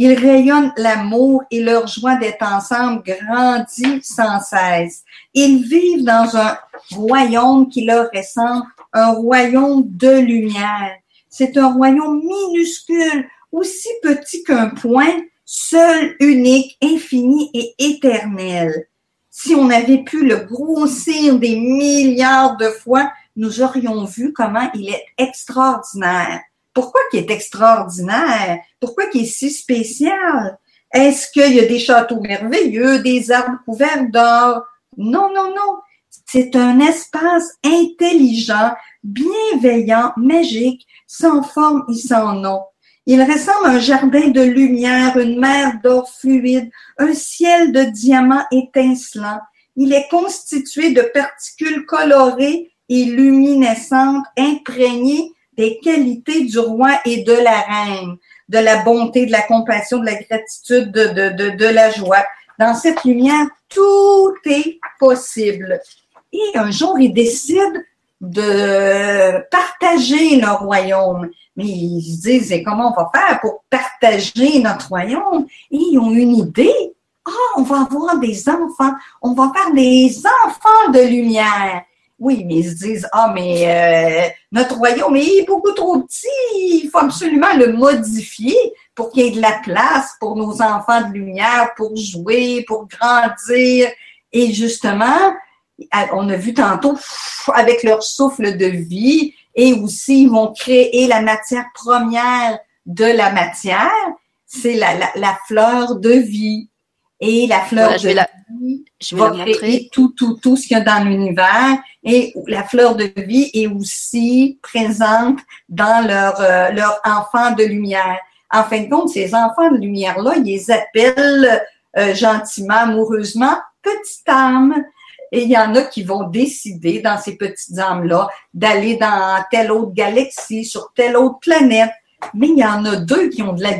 Ils rayonnent l'amour et leur joie d'être ensemble grandit sans cesse. Ils vivent dans un royaume qui leur ressemble, un royaume de lumière. C'est un royaume minuscule, aussi petit qu'un point, seul, unique, infini et éternel. Si on avait pu le grossir des milliards de fois, nous aurions vu comment il est extraordinaire. Pourquoi qu'il est extraordinaire? Pourquoi qu'il est si spécial? Est-ce qu'il y a des châteaux merveilleux, des arbres couverts d'or? Non, non, non. C'est un espace intelligent, bienveillant, magique, sans forme et sans nom. Il ressemble à un jardin de lumière, une mer d'or fluide, un ciel de diamants étincelants. Il est constitué de particules colorées et luminescentes imprégnées des qualités du roi et de la reine, de la bonté, de la compassion, de la gratitude, de, de, de, la joie. Dans cette lumière, tout est possible. Et un jour, ils décident de partager leur royaume. Mais ils se disent, comment on va faire pour partager notre royaume? Et ils ont une idée. Ah, on va avoir des enfants. On va faire des enfants de lumière. Oui, mais ils se disent, ah, mais euh, notre royaume est beaucoup trop petit, il faut absolument le modifier pour qu'il y ait de la place pour nos enfants de lumière, pour jouer, pour grandir. Et justement, on a vu tantôt, avec leur souffle de vie et aussi ils vont créer la matière première de la matière. C'est la, la, la fleur de vie. Et la fleur de vie je vais va créer tout, tout, tout ce qu'il y a dans l'univers. Et la fleur de vie est aussi présente dans leur, euh, leur enfant de lumière. En fin de compte, ces enfants de lumière-là, ils les appellent euh, gentiment, amoureusement, petite âme. Et il y en a qui vont décider dans ces petites âmes-là d'aller dans telle autre galaxie, sur telle autre planète. Mais il y en a deux qui ont de la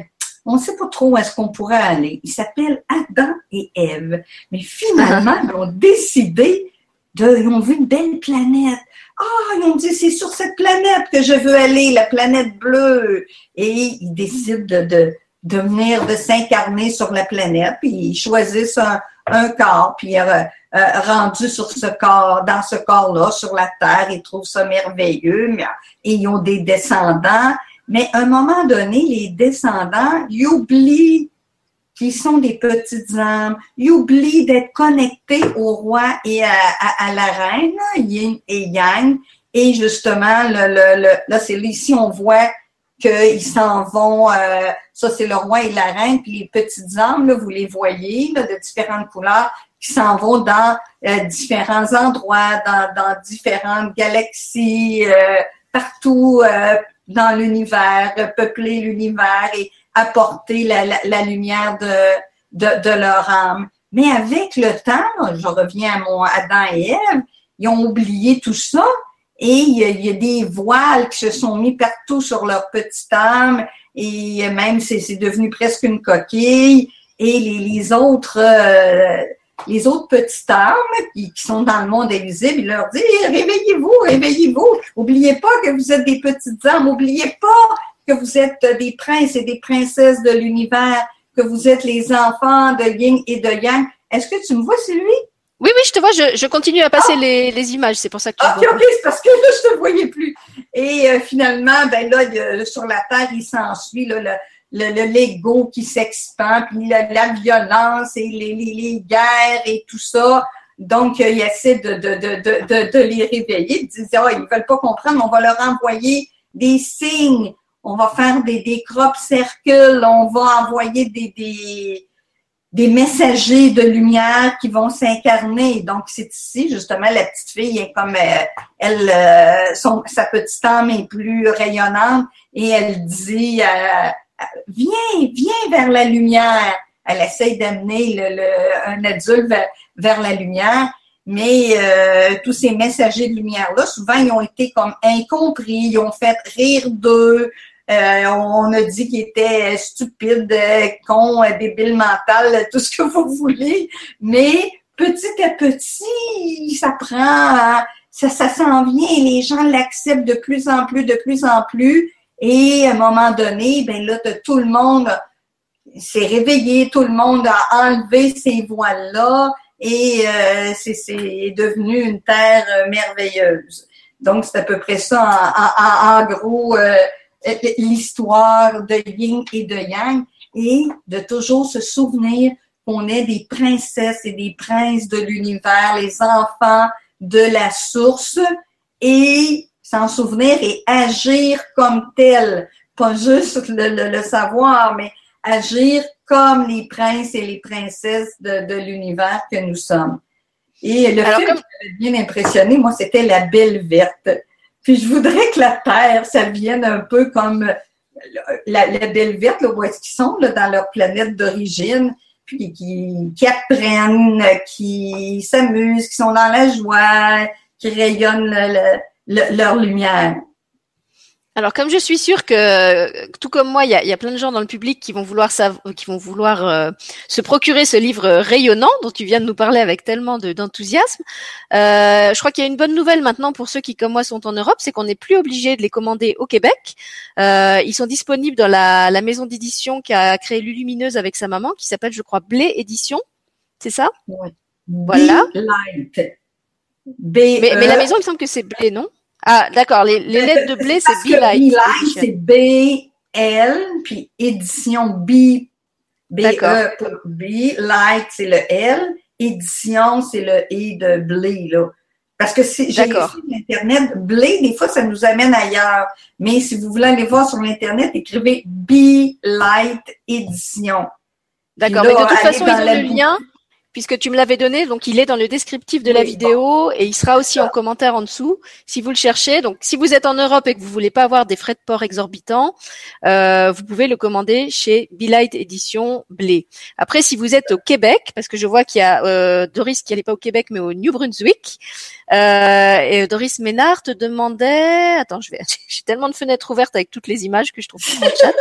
on ne sait pas trop où est-ce qu'on pourrait aller. Ils s'appellent Adam et Ève. Mais finalement, <laughs> ils ont décidé de, ils ont vu une belle planète. Ah, ils ont dit, c'est sur cette planète que je veux aller, la planète bleue. Et ils décident de, de, de venir, de s'incarner sur la planète, puis ils choisissent un, corps, puis euh, euh, rendu sur ce corps, dans ce corps-là, sur la Terre, ils trouvent ça merveilleux, mais, et ils ont des descendants, mais à un moment donné, les descendants, ils oublient qu'ils sont des petites âmes, ils oublient d'être connectés au roi et à, la reine, yin et yang. Et justement, là, c'est ici, on voit qu'ils s'en vont, euh, ça c'est le roi et la reine, puis les petites âmes, là, vous les voyez, de différentes couleurs, qui s'en vont dans euh, différents endroits, dans, dans différentes galaxies, euh, partout, dans l'univers, peupler l'univers et apporter la, la, lumière de, de, de, leur âme. Mais avec le temps, je reviens à mon Adam et Ève, ils ont oublié tout ça et il y, a, des voiles qui se sont mis partout sur leur petite âme et même c'est devenu presque une coquille et les, les autres euh, les autres petites âmes qui, sont dans le monde invisible, il leur dit réveillez-vous, réveillez-vous. Oubliez pas que vous êtes des petites âmes. Oubliez pas que vous êtes des princes et des princesses de l'univers, que vous êtes les enfants de Yin et de Yang. Est-ce que tu me vois, Sylvie? Oui, oui, je te vois, je, continue à passer ah! les, les, images, c'est pour ça que tu ah, vois. Ok, c'est parce que là, je te voyais plus. Et euh, finalement, ben là, sur la Terre, il s'ensuit le, le, l'ego qui s'expand, puis la, violence et les, les, guerres et tout ça. Donc, il essaie de, de, de, de, de les réveiller. Ils disent, oh, ils veulent pas comprendre, on va leur envoyer des signes, on va faire des, des crop circles, on va envoyer des, des, des messagers de lumière qui vont s'incarner. Donc, c'est ici, justement, la petite fille est comme, euh, elle, euh, son, sa petite âme est plus rayonnante et elle dit, euh, viens, viens vers la lumière. Elle essaye d'amener un adulte vers, la lumière, mais euh, tous ces messagers de lumière-là, souvent, ils ont été comme incompris, ils ont fait rire d'eux. Euh, on a dit qu'ils étaient stupides, cons, débiles mentales, tout ce que vous voulez. Mais petit à petit, ça prend, ça, ça s'en vient et les gens l'acceptent de plus en plus, de plus en plus. Et à un moment donné, ben là, tout le monde s'est réveillé, tout le monde a enlevé ces voiles-là et euh, c'est devenu une terre euh, merveilleuse. Donc, c'est à peu près ça, en, gros, euh, l'histoire de Yin et de Yang, et de toujours se souvenir qu'on est des princesses et des princes de l'univers, les enfants de la source, et s'en souvenir et agir comme tel. Pas juste le, savoir, mais agir comme les princes et les princesses de, l'univers que nous sommes. Et le film qui m'avait bien impressionné, moi, c'était La Belle Verte. Puis je voudrais que la Terre, ça vienne un peu comme la, Belle Verte, là, où est-ce qu'ils sont, là, dans leur planète d'origine, puis qui, qui apprennent, qui s'amusent, qui sont dans la joie, qui rayonnent le, leur lumière. Alors, comme je suis sûre que, tout comme moi, il y a, y a, plein de gens dans le public qui vont vouloir, qui vont vouloir euh, se procurer ce livre rayonnant dont tu viens de nous parler avec tellement d'enthousiasme. euh, je crois qu'il y a une bonne nouvelle maintenant pour ceux qui, comme moi, sont en Europe, c'est qu'on n'est plus obligé de les commander au Québec. Euh, ils sont disponibles dans la, la maison d'édition qui a créé Lulumineuse avec sa maman, qui s'appelle, je crois, Blé Édition. C'est ça? Oui. Voilà. mais, mais la maison, il me semble que c'est Blé, non? Ah, d'accord. Les, les, lettres de blé, c'est B Light. c'est B, L, puis édition B, B, E pour B. Light, c'est le L. Édition, c'est le E de blé, là. Parce que si j'ai l'Internet, Blé, des fois, ça nous amène ailleurs. Mais si vous voulez aller voir sur l'Internet, écrivez Be Light Édition. D'accord, mais de toute façon, ils ont le lien puisque tu me l'avais donné, donc il est dans le descriptif de la vidéo et il sera aussi en commentaire en dessous si vous le cherchez. Donc si vous êtes en Europe et que vous voulez pas avoir des frais de port exorbitants, euh, vous pouvez le commander chez Light Édition Blé. Après, si vous êtes au Québec, parce que je vois qu'il y a euh, Doris qui n'est pas au Québec mais au New Brunswick, euh, et Doris Ménard te demandait, attends, je vais, <laughs> j'ai tellement de fenêtres ouvertes avec toutes les images que je trouve pas dans le chat.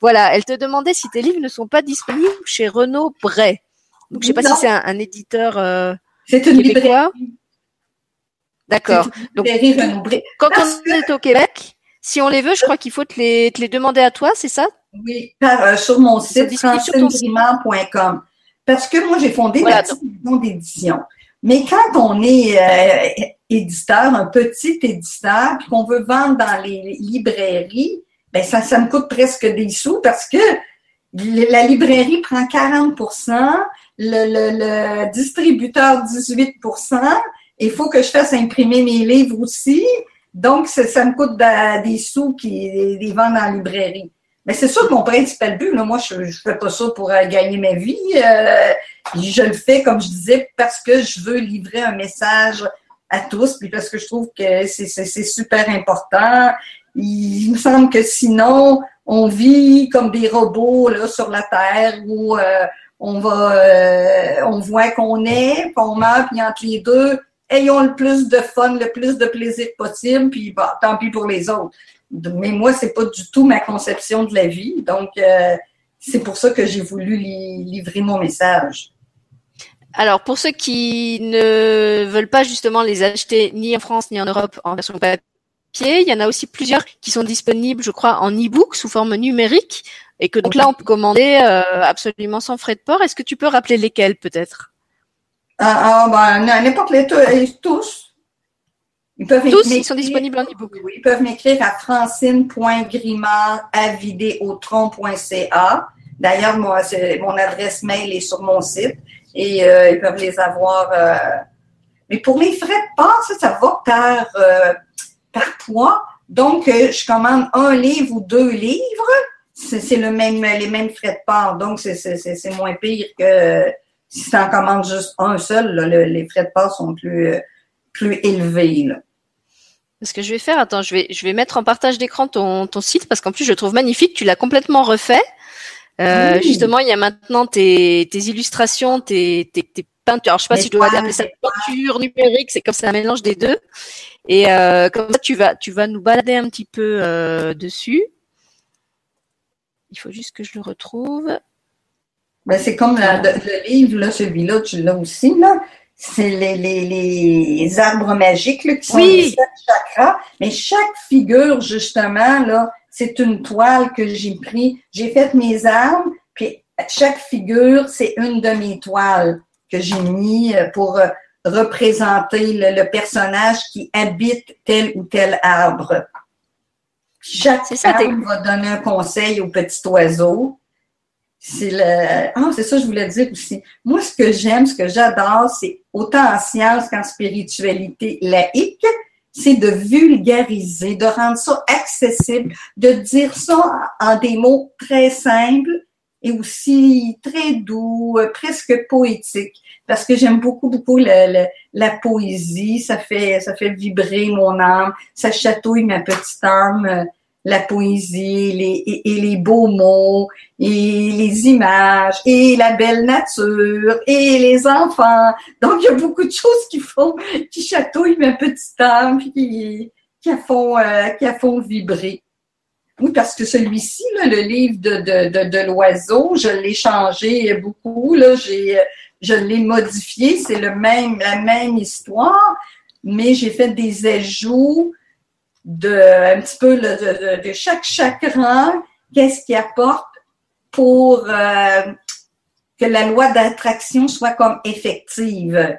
Voilà, elle te demandait si tes livres ne sont pas disponibles chez Renaud Bray. Donc, je sais pas si c'est un, éditeur euh, c'est une québécois. D'accord. Donc, quand on est au Québec, si on les veut, je crois qu'il faut te les, te les demander à toi, c'est ça? Oui, euh, sur mon site francinegriment.com. Parce que moi, j'ai fondé petite maison d'édition. Mais quand on est euh, éditeur, un petit éditeur, puis qu'on veut vendre dans les librairies, ben ça, ça me coûte presque des sous parce que la librairie prend 40 le, distributeur 18 il faut que je fasse imprimer mes livres aussi. Donc, ça, me coûte des sous qui les vendent en librairie. Mais c'est sûr que mon principal but, là, moi, je ne fais pas ça pour euh, gagner ma vie. Euh, je le fais, comme je disais, parce que je veux livrer un message à tous, puis parce que je trouve que c'est super important. Il me semble que sinon, on vit comme des robots là, sur la Terre où euh, on va, euh, on voit qu'on est, qu'on meurt, puis entre les deux, ayons le plus de fun, le plus de plaisir possible, puis bah, tant pis pour les autres. Mais moi, c'est pas du tout ma conception de la vie, donc euh, c'est pour ça que j'ai voulu livrer mon message. Alors, pour ceux qui ne veulent pas justement les acheter ni en France ni en Europe en version papier, il y en a aussi plusieurs qui sont disponibles, je crois, en e-book sous forme numérique et que donc là on peut commander euh, absolument sans frais de port. Est-ce que tu peux rappeler lesquels peut-être? Ah, ah ben, n'importe les tous. Ils peuvent tous, ils sont disponibles en e-book. Oui, ils peuvent m'écrire à francine.grimard.avidéotron.ca. D'ailleurs, moi, mon adresse mail est sur mon site et euh, ils peuvent les avoir. Euh, mais pour les frais de port, ça, ça va par, par poids. Donc, je commande un livre ou deux livres c'est le même, les mêmes frais de port. Donc, c'est moins pire que si tu en commandes juste un seul, les frais de port sont plus, plus élevés. Là. Ce que je vais faire, attends, je vais, je vais mettre en partage d'écran ton, ton site parce qu'en plus, je le trouve magnifique. Tu l'as complètement refait. Euh, Justement, il y a maintenant tes, tes illustrations, tes, tes, tes peintures. Alors, je sais pas si je dois appeler ça peinture numérique. C'est comme ça un mélange des deux. Et euh, comme ça, tu vas, tu vas nous balader un petit peu euh, dessus. Il faut juste que je le retrouve. Ben, c'est comme le livre, là, celui-là, tu l'as aussi, là. C'est les, les, les, arbres magiques là, qui sont les sept chakras. Mais chaque figure, justement, là, c'est une toile que j'ai pris. J'ai fait mes arbres, puis chaque figure, c'est une de mes toiles que j'ai mis euh, pour euh, représenter le personnage qui habite tel ou tel arbre. Chaque ça, va donner un conseil au petit oiseau. C'est le. Ah, c'est ça, je voulais dire aussi. Moi, ce que j'aime, ce que j'adore, c'est autant en science qu'en spiritualité laïque, c'est de vulgariser, de rendre ça accessible, de dire ça en des mots très simples et aussi très doux, euh, presque poétiques. Parce que j'aime beaucoup, beaucoup la poésie. Ça fait, ça fait vibrer mon âme. Ça chatouille ma petite âme. Euh, la poésie les, et, les beaux mots et les images et la belle nature et les enfants. Donc, il y a beaucoup de choses qui font, qui chatouillent ma petite âme, qui, qui font, euh, qui font vibrer. Oui, parce que celui-ci, le livre de, de, de, l'oiseau, je l'ai changé beaucoup. Là, j'ai, je l'ai modifié. C'est le même, la même histoire, mais j'ai fait des ajouts de un petit peu de, chaque chakra, qu'est-ce qui apporte pour euh, que la loi d'attraction soit comme effective.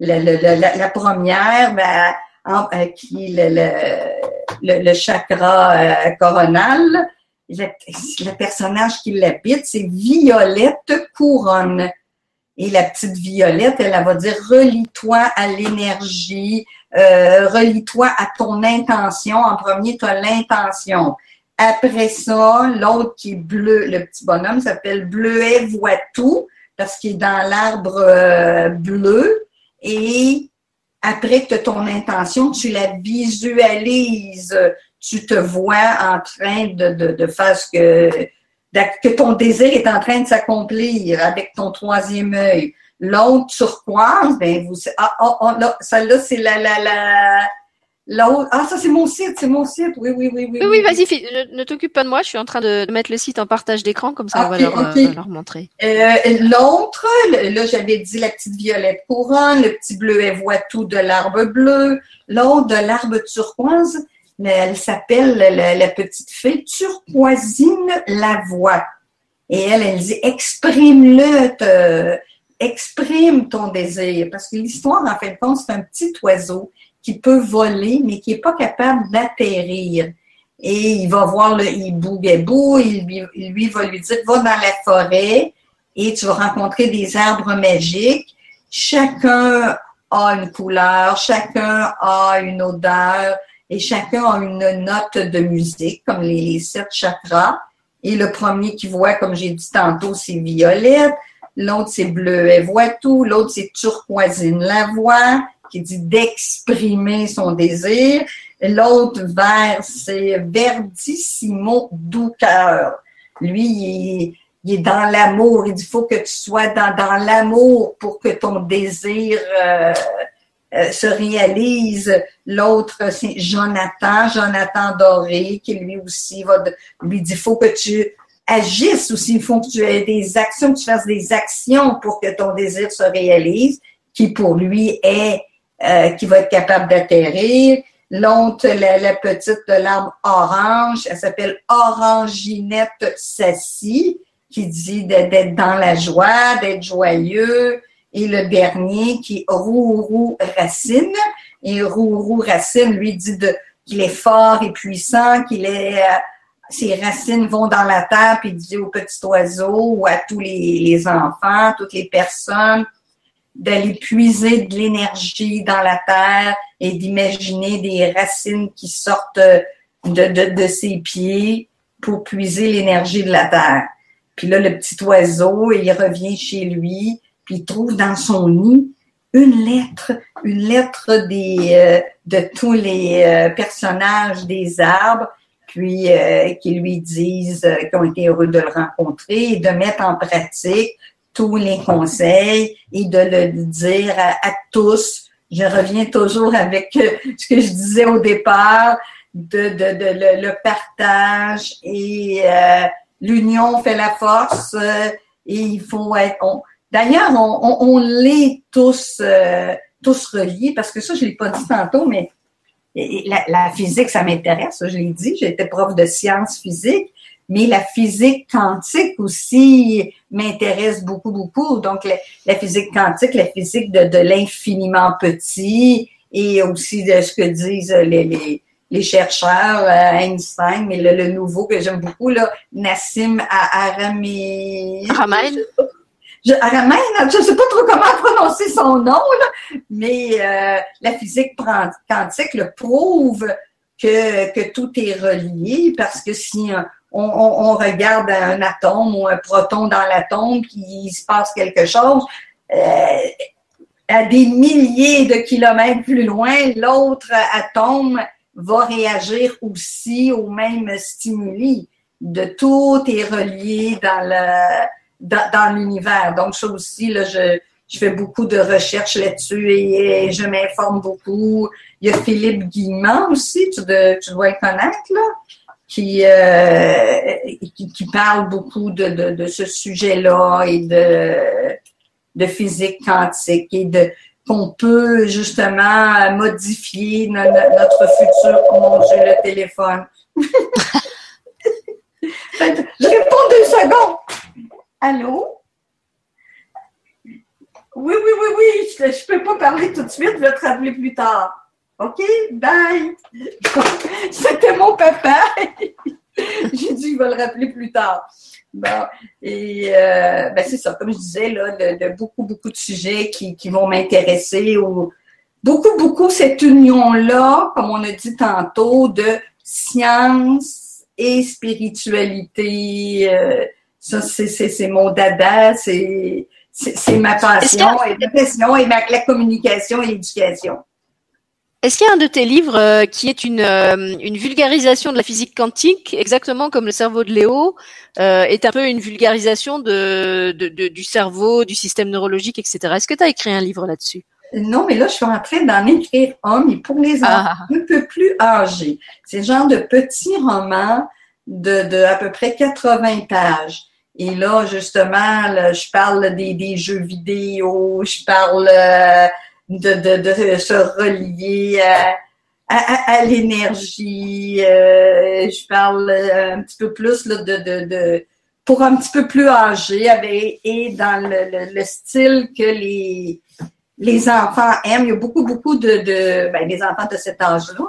La, première, ben, euh, qui le, le, chakra euh, coronal, le, personnage qui l'habite, c'est Violette Couronne. Et la petite Violette, elle, elle va dire relie-toi à l'énergie euh, relie-toi à ton intention. En premier, tu as l'intention. Après ça, l'autre qui est bleu, le petit bonhomme s'appelle Bleuet voit tout parce qu'il est dans l'arbre euh, bleu. Et après que ton intention, tu la visualises. Tu te vois en train de, de, de faire ce que, que ton désir est en train de s'accomplir avec ton troisième œil. L'autre turquoise, ben vous, ah, ah, ah celle-là c'est la la la l'autre. Ah ça c'est mon site, c'est mon site. Oui oui oui oui. Oui oui, vas-y, ne, t'occupe pas de moi. Je suis en train de mettre le site en partage d'écran comme ça on va leur, euh, leur montrer. Euh, l'autre, là j'avais dit la petite violette couronne, le petit bleuet voit tout de l'arbre bleu, l'autre de l'arbre turquoise. Elle s'appelle la, petite fée Turquoisine la voix. Et elle, elle dit exprime-le, exprime ton désir. Parce que l'histoire, en fin de compte, c'est un petit oiseau qui peut voler, mais qui n'est pas capable d'atterrir. Et il va voir le hibou gabou, il lui, va lui dire, va dans la forêt et tu vas rencontrer des arbres magiques. Chacun a une couleur, chacun a une odeur et chacun a une note de musique, comme les sept chakras. Et le premier qui voit, comme j'ai dit tantôt, c'est violette l'autre c'est bleu, elle voit tout, l'autre c'est turquoisine, la voix, qui dit d'exprimer son désir, l'autre vert c'est verdissimo, doux cœur. Lui, il est, dans l'amour, il dit faut que tu sois dans, dans l'amour pour que ton désir euh, euh, se réalise. L'autre, c'est Jonathan, Jonathan Doré, qui lui aussi va lui dit faut que tu agissent aussi. Il faut que tu aies des actions, que tu fasses des actions pour que ton désir se réalise, qui pour lui est, euh, qui va être capable d'atterrir. L'autre, la, petite de orange, elle s'appelle Oranginette Sassy, qui dit d'être dans la joie, d'être joyeux. Et le dernier, qui Rourou Racine. Et Rourou Racine, lui, dit qu'il est fort et puissant, qu'il est... Euh, ses racines vont dans la terre, puis il dit aux petits oiseaux ou à tous les, enfants, toutes les personnes, d'aller puiser de l'énergie dans la terre et d'imaginer des racines qui sortent de, de, ses pieds pour puiser l'énergie de la terre. Puis là, le petit oiseau, il revient chez lui, puis il trouve dans son nid une lettre, une lettre des, euh, de tous les euh, personnages des arbres puis euh, qui lui disent euh, qu'ils ont été heureux de le rencontrer et de mettre en pratique tous les conseils et de le dire à, tous. Je reviens toujours avec euh, ce que je disais au départ, de, le, partage et l'union fait la force et il faut être. D'ailleurs, on, on, l'est tous, tous reliés parce que ça, je l'ai pas dit tantôt, mais la, physique, ça m'intéresse, je l'ai dit, j'étais prof de sciences physiques, mais la physique quantique aussi m'intéresse beaucoup, beaucoup. Donc, la, physique quantique, la physique de, l'infiniment petit et aussi de ce que disent les, les, chercheurs, euh, Einstein, mais le, nouveau que j'aime beaucoup, là, Nassim Arami. je, je ne sais pas trop comment prononcer son nom, mais euh, la physique quantique le prouve que, que tout est relié parce que si on, regarde un atome ou un proton dans l'atome, qu'il se passe quelque chose, euh, à des milliers de kilomètres plus loin, l'autre atome va réagir aussi au même stimuli. De tout est relié dans le dans, l'univers. Donc, ça aussi, là, je, je fais beaucoup de recherches là-dessus et, je m'informe beaucoup. Il y a Philippe Guillemont aussi, tu, tu dois le connaître, là, qui, euh, qui, parle beaucoup de, de, ce sujet-là et de, de physique quantique et de qu'on peut justement modifier notre futur. Oh mon le téléphone. <laughs> je réponds deux secondes. Allô? Oui, oui, oui, oui, je ne peux pas parler tout de suite, je vais te rappeler plus tard. OK? Bye! <laughs> C'était mon papa. <laughs> J'ai dit, il va le rappeler plus tard. Bon, et euh, ben c'est ça, comme je disais, là, de, beaucoup, beaucoup de sujets qui, qui vont m'intéresser ou beaucoup, beaucoup cette union-là, comme on a dit tantôt, de science et spiritualité. Euh, ça, c'est mon dada, c'est ma passion, et la passion et la communication et l'éducation. Est-ce qu'il y a un de tes livres euh, qui est une, euh, une vulgarisation de la physique quantique, exactement comme le cerveau de Léo euh, est un peu une vulgarisation de, de, du cerveau, du système neurologique, etc. Est-ce que tu as écrit un livre là-dessus? Non, mais là, je suis en train d'en écrire un, mais pour les enfants ah. un peu plus âgés. C'est genre de petits romans de, de à peu près 80 pages. Et là, justement, je parle des, des jeux vidéo, je parle de, de, de se relier à, à, à l'énergie. Euh, je parle un petit peu plus là, de, de, de pour un petit peu plus âgé avec, et dans le, le, style que les, les enfants aiment. Il y a beaucoup, beaucoup de, de ben, les enfants de cet âge-là,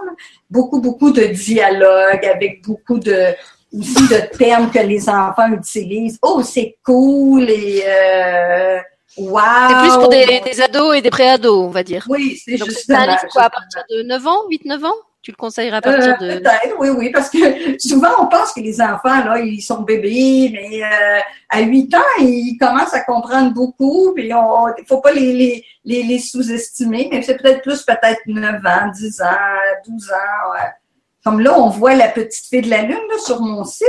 beaucoup, beaucoup de dialogues avec beaucoup de aussi de termes que les enfants utilisent. Oh, c'est cool et euh, Wow! C'est plus pour des, des, ados et des pré-ados, on va dire. Oui, c'est juste. C'est un livre quoi, à partir de 9 ans, 8-9 ans? Tu le conseillerais à partir euh, de... Peut-être, oui, oui, parce que souvent on pense que les enfants, là, ils sont bébés, mais euh, à 8 ans, ils commencent à comprendre beaucoup, puis on ne faut pas les, les, les, les sous-estimer, mais c'est peut-être plus peut-être 9 ans, 10 ans, 12 ans. Ouais. Comme là, on voit la petite fille de la Lune là, sur mon site.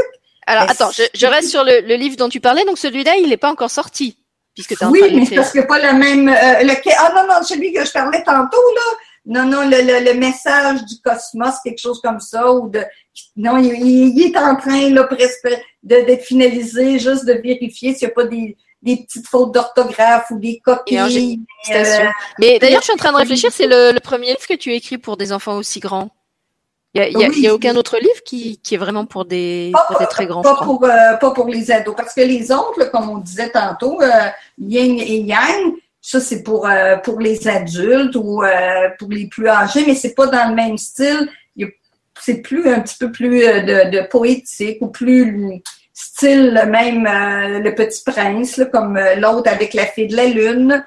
Alors, attends, je, je, reste sur le, le livre dont tu parlais, donc celui-là, il n'est pas encore sorti oui, mais c'est parce que pas le même. Euh, ah non, non, celui que je parlais tantôt, là. Non, non, le, le, message du cosmos, quelque chose comme ça, ou de. Non, il, est en train, là, presque d'être finalisé, juste de vérifier s'il n'y a pas des, des petites fautes d'orthographe ou des coquilles. Euh, mais d'ailleurs, je suis en train de réfléchir, c'est le, le, premier livre que tu as écrit pour des enfants aussi grands. Il n'y a, y a, aucun autre livre qui, qui, est vraiment pour des, pour des très grands. Pas pour, euh, pas pour les ados. Parce que les autres, comme on disait tantôt, euh, Yin et Yang, ça c'est pour, euh, pour les adultes ou pour les plus âgés, mais c'est pas dans le même style. C'est plus un petit peu plus de, de poétique ou plus style même le petit prince, là, comme l'autre avec la fée de la lune.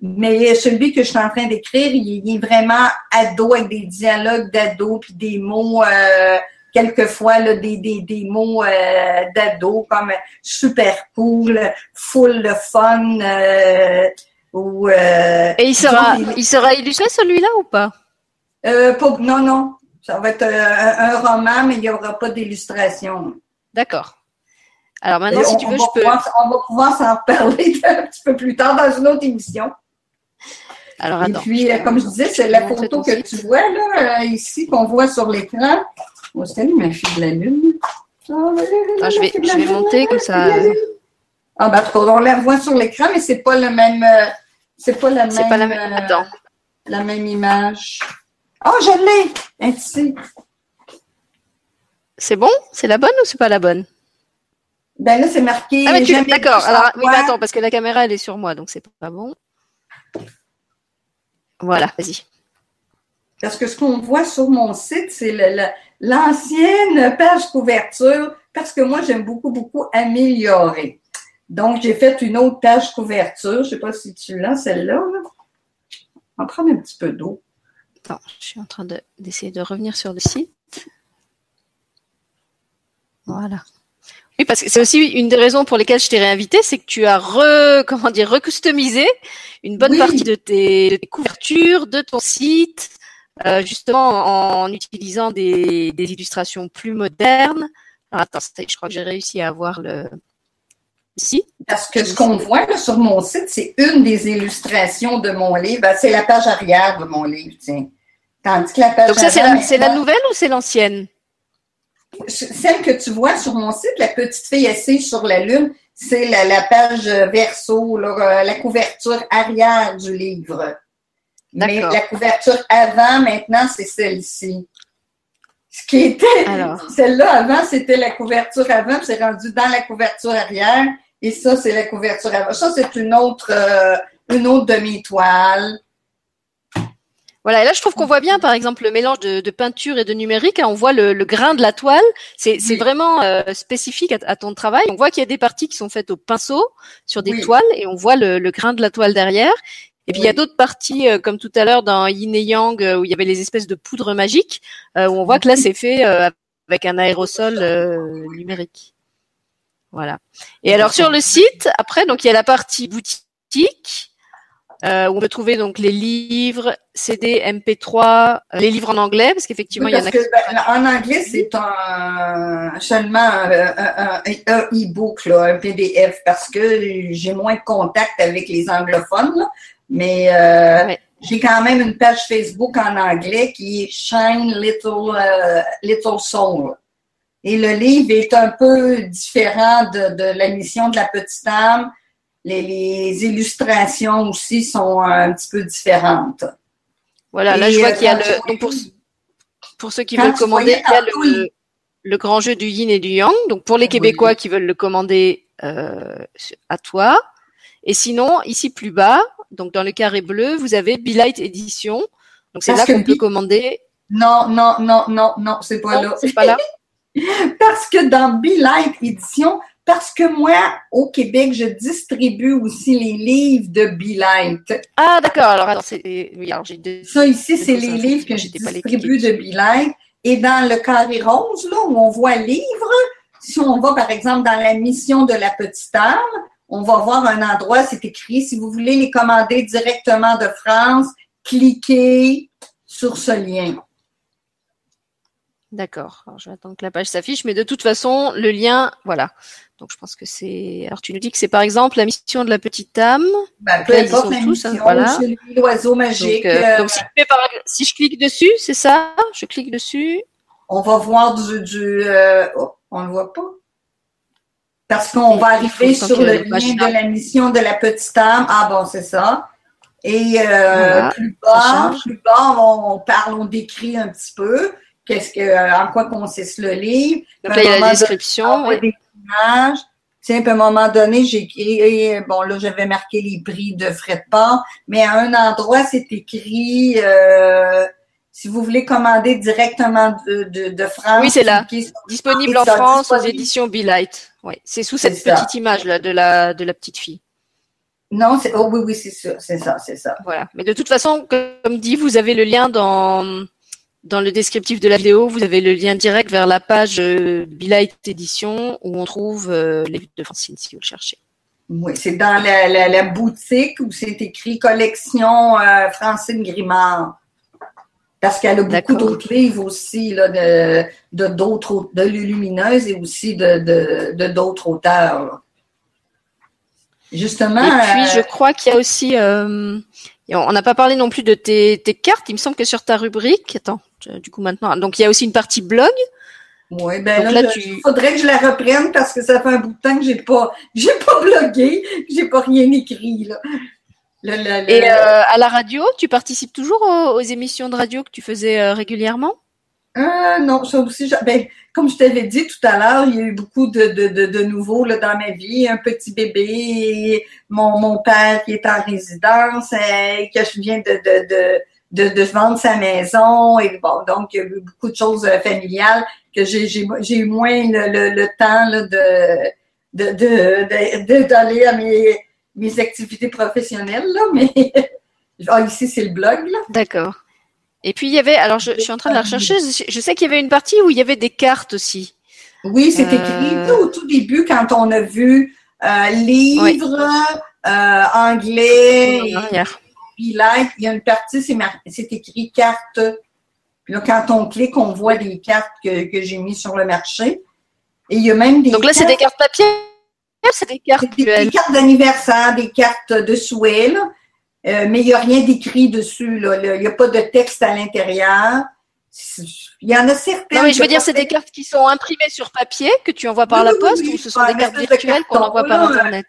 Mais celui que je suis en train d'écrire, il, est vraiment ado avec des dialogues d'ado puis des mots euh, quelquefois là, des, des, des mots euh, d'ado comme super cool, full de fun. Euh, ou, euh, Et il sera, il sera illustré celui-là ou pas? Euh, non, non. Ça va être un, roman, mais il n'y aura pas d'illustration. D'accord. Alors maintenant, si tu veux, je peux. on va pouvoir s'en <laughs> parler un petit peu plus tard dans une autre émission. Alors, Et puis, euh, comme je disais, c'est la photo que tu vois là, euh, ici, qu'on voit sur l'écran. Oh, salut, ma fille de la Lune. Oh, ah, je vais, je vais monter comme ça. Ah, ben, on la voit sur l'écran, mais c'est pas le même. Euh, c'est pas la même. C'est pas la même. Attends. La même image. Oh, je l'ai! Ici. C'est bon? C'est la bonne ou c'est pas la bonne? Ben là, c'est marqué. Ah, mais tu d'accord. Alors, oui, mais attends, parce que la caméra, elle est sur moi, donc c'est pas bon. Voilà, vas-y. Parce que ce qu'on voit sur mon site, c'est l'ancienne page couverture, parce que moi, j'aime beaucoup, beaucoup améliorer. Donc, j'ai fait une autre page couverture. Je ne sais pas si tu l'as, celle-là. On va prendre un petit peu d'eau. Attends, je suis en train d'essayer de revenir sur le site. Voilà. Oui, parce que c'est aussi une des raisons pour lesquelles je t'ai réinvité, c'est que tu as re, comment dire, recustomisé une bonne partie de tes, couvertures, de ton site, euh, justement en, utilisant des, illustrations plus modernes. Alors attends, je crois que j'ai réussi à avoir le ici. Parce que ce qu'on voit là, sur mon site, c'est une des illustrations de mon livre. Ben, c'est la page arrière de mon livre, tiens. Tandis que la page Donc ça, c'est la nouvelle ou c'est l'ancienne? Celle que tu vois sur mon site, la petite fille assise sur la lune, c'est la, page verso, euh, la couverture arrière du livre. Mais la couverture avant, maintenant, c'est celle-ci. Ce qui était, <laughs> celle-là avant, c'était la couverture avant, c'est rendu dans la couverture arrière. Et ça, c'est la couverture avant. Ça, c'est une autre, euh, une autre demi-toile. Voilà, et là je trouve qu'on voit bien, par exemple, le mélange de, peinture et de numérique. Hein, on voit le, grain de la toile. C'est vraiment euh, spécifique à, ton travail. On voit qu'il y a des parties qui sont faites au pinceau sur des toiles, et on voit le, grain de la toile derrière. Et puis il y a d'autres parties, comme tout à l'heure dans Yin et Yang, où il y avait les espèces de poudre magique, où on voit que là c'est fait avec un aérosol numérique. Voilà. Et alors sur le site, après, donc il y a la partie boutique euh, où on peut trouver donc les livres, CD, MP3, euh, les livres en anglais, parce qu'effectivement, il y en a. Que, ben, en anglais, c'est un, seulement un, e-book, un PDF, parce que j'ai moins de contact avec les anglophones, mais euh, j'ai quand même une page Facebook en anglais qui est Shine Little, Little Soul. Et le livre est un peu différent de, de la mission de la petite âme les, illustrations aussi sont un petit peu différentes. Voilà, là je vois qu'il y a le. Donc pour, pour ceux qui veulent commander, il y a le, le, grand jeu du yin et du yang. Donc pour les Québécois qui veulent le commander euh, à toi. Et sinon, ici plus bas, donc dans le carré bleu, vous avez Light Edition. Donc c'est là qu'on peut commander. Non, non, non, non, non, c'est pas là. C'est pas là. <laughs> Parce que dans Light Edition, parce que moi, au Québec, je distribue aussi les livres de Be Ah, d'accord. Alors, alors, oui, alors j'ai Ça, ici, c'est les livres que je distribue de Be Et dans le carré rose, là, où on voit livres, si on va, par exemple, dans la mission de la petite âme, on va voir un endroit, c'est écrit, si vous voulez les commander directement de France, cliquez sur ce lien. D'accord. Alors, je vais attendre que la page s'affiche, mais de toute façon, le lien, voilà. Donc je pense que c'est. Alors tu nous dis que c'est par exemple la mission de la petite âme. Bah, peu importe la tous, hein, voilà. l'oiseau magique. Donc, euh, donc si, je clique dessus, c'est ça? Je clique dessus. On va voir du. du euh... oh, on le voit pas. Parce qu'on va arriver sur le lien de la mission de la petite âme. Ah bon, c'est ça. Et euh, plus bas, plus bas, on, parle, on décrit un petit peu qu'est-ce que, en quoi consiste le livre? Donc là, il y a la description. oui à un moment donné, j'ai bon là, j'avais marqué les prix de frais de port, mais à un endroit, c'est écrit euh, si vous voulez commander directement de, de, France. Oui, c'est là. Disponible en France aux éditions Be Light. Oui, c'est sous cette petite image là de la de la petite fille. Non, c'est oh oui oui c'est ça, c'est ça, c'est ça. Voilà. Mais de toute façon, comme dit, vous avez le lien dans dans le descriptif de la vidéo, vous avez le lien direct vers la page euh, Bilight Édition où on trouve euh, les livres de Francine si vous le cherchez. Oui, c'est dans la, boutique où c'est écrit collection euh, Francine Grimard. Parce qu'elle a beaucoup d'autres livres aussi là, de d'autres de, Lumineuse et aussi de d'autres auteurs. Justement. Et puis je crois qu'il y a aussi on n'a pas parlé non plus de tes, tes, cartes. Il me semble que sur ta rubrique, attends, du coup maintenant, donc il y a aussi une partie blog. Oui, ben là, il faudrait que je la reprenne parce que ça fait un bout de temps que j'ai pas, <laughs> j'ai pas blogué, j'ai pas rien écrit là. Et euh, à la radio, tu participes toujours aux, émissions de radio que tu faisais euh, régulièrement? Euh, Non, ça aussi. Ben, comme je t'avais dit tout à l'heure, il y a eu beaucoup de, de, de, de nouveaux là, dans ma vie. Un petit bébé, mon, mon père qui est en résidence, et que je viens de, de, de de, de vendre sa maison et bon donc il y a eu beaucoup de choses euh, familiales que j'ai j'ai eu moins le, le, temps là, de de d'aller à mes mes activités professionnelles là mais <laughs> ah, ici c'est le blog là. D'accord. Et puis il y avait alors je, je suis en train de la rechercher je, sais qu'il y avait une partie où il y avait des cartes aussi. Oui, c'est écrit euh. tout au tout début quand on a vu euh, livres euh, anglais. il y a une partie, c'est écrit carte. Puis là, quand on clique, on voit des cartes que, que j'ai mises sur le marché. Et il y a même des. Donc là, c'est des cartes papier? C'est des cartes. Des, cartes d'anniversaire, des cartes de souhait, euh, mais il n'y a rien d'écrit dessus. Là. Il n'y a pas de texte à l'intérieur. Il y en a certaines. Non, mais je veux dire, c'est des cartes qui sont imprimées sur papier, que tu envoies par la poste, ou ce sont des cartes virtuelles qu'on envoie par Internet?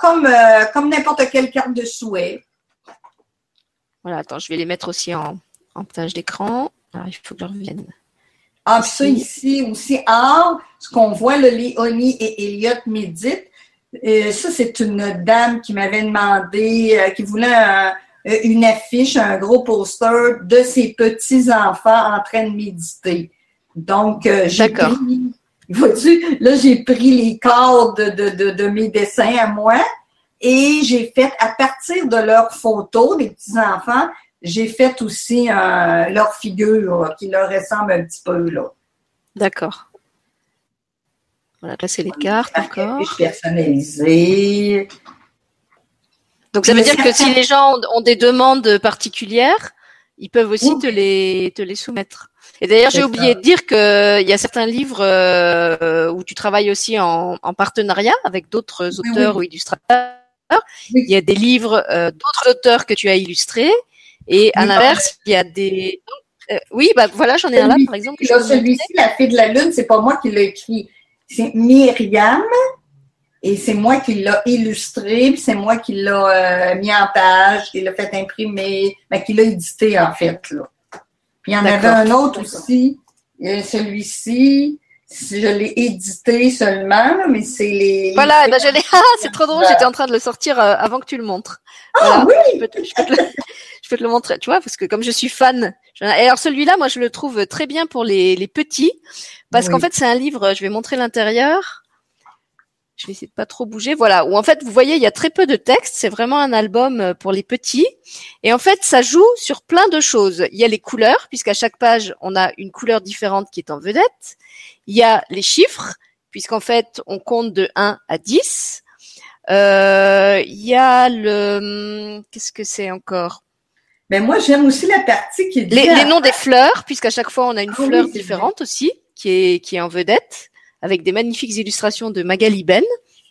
Comme, euh, comme n'importe quelle carte de souhait. Voilà, attends, je vais les mettre aussi en, en page d'écran. il faut que je revienne. Ah, ça ici aussi. Ah, ce qu'on voit, le Léonie et Elliot méditent. Euh, ça, c'est une dame qui m'avait demandé, euh, qui voulait une affiche, un gros poster de ses petits-enfants en train de méditer. Donc, euh, j'ai pris, <laughs> là, j'ai pris les cadres de, de, de, mes dessins à moi, Et j'ai fait, à partir de leurs photos des petits-enfants, j'ai fait aussi euh, leur figure qui leur ressemble un petit peu. là. D'accord. Voilà, là, c'est les cartes encore. Personnalisé. Donc, ça veut dire que si les gens ont, des demandes particulières, ils peuvent aussi te, les, te les soumettre. Et d'ailleurs, j'ai oublié de dire qu'il y a certains livres euh, où tu travailles aussi en, en partenariat avec d'autres auteurs ou illustrateurs. Il y a des livres euh, d'autres auteurs que tu as illustrés. Et à l'inverse, il y a des... Euh, oui, bah voilà, j'en ai un là, par exemple. Celui-ci, La Fée de la Lune, c'est pas moi qui l'ai écrit. C'est Myriam. Et c'est moi qui l'ai illustré, puis c'est moi qui l'ai euh, mis en page, qui l'a fait imprimer, mais qui l'a édité en fait. Là. Puis il y en avait un autre aussi, celui-ci, je l'ai édité seulement, mais c'est les. Voilà, ben je l'ai. <laughs> Ah, c'est trop drôle. J'étais en train de le sortir euh, avant que tu le montres. Ah oui. <laughs> Je peux, te, le, montrer, tu vois, parce que comme je suis fan. Et alors celui-là, moi, je le trouve très bien pour les, les petits, parce qu'en fait, c'est un livre. Je vais montrer l'intérieur. Je vais essayer de pas trop bouger. Voilà. Où en fait, vous voyez, il y a très peu de texte. C'est vraiment un album euh, pour les petits. Et en fait, ça joue sur plein de choses. Il y a les couleurs, puisqu'à chaque page, on a une couleur différente qui est en vedette. Il y a les chiffres, puisqu'en fait, on compte de 1 à 10. Euh, il y a le... Qu'est-ce que c'est encore? Mais ben, moi, j'aime aussi la partie qui est... Les, les noms des fleurs, puisqu'à chaque fois, on a une ah fleur différente aussi, qui est, qui est en vedette, avec des magnifiques illustrations de Magali Ben.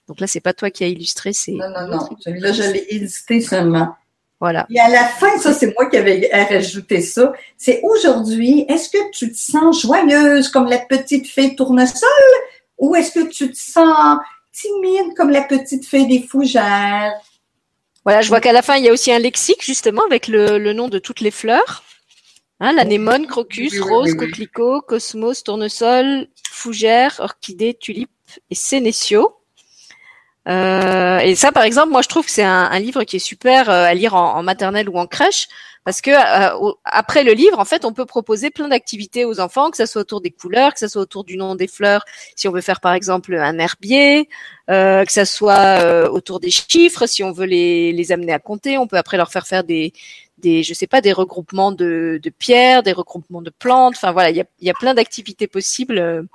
Donc là, c'est pas toi qui as illustré, c'est... Non, non, non. Celui-là, je l'ai illustré seulement. Voilà. Et à la fin, ça, c'est moi qui avais rajouté ça. C'est aujourd'hui, est-ce que tu te sens joyeuse comme la petite fée tournesol? Ou est-ce que tu te sens timide comme la petite fée des fougères? Voilà, je vois qu'à la fin, il y a aussi un lexique, justement, avec le, nom de toutes les fleurs. Hein, l'anémone, crocus, rose, coquelicot, cosmos, tournesol, fougère, orchidée, tulipe et sénécio. Euh, et ça, par exemple, moi, je trouve que c'est un, livre qui est super euh, à lire en, maternelle ou en crèche, parce que euh, après le livre, en fait, on peut proposer plein d'activités aux enfants, que ce soit autour des couleurs, que ce soit autour du nom des fleurs, si on veut faire par exemple un herbier, que ce soit autour des chiffres, si on veut les, les amener à compter, on peut après leur faire faire des des, je sais pas, des regroupements de, de pierres, des regroupements de plantes. Enfin voilà, il y a, y a plein d'activités possibles,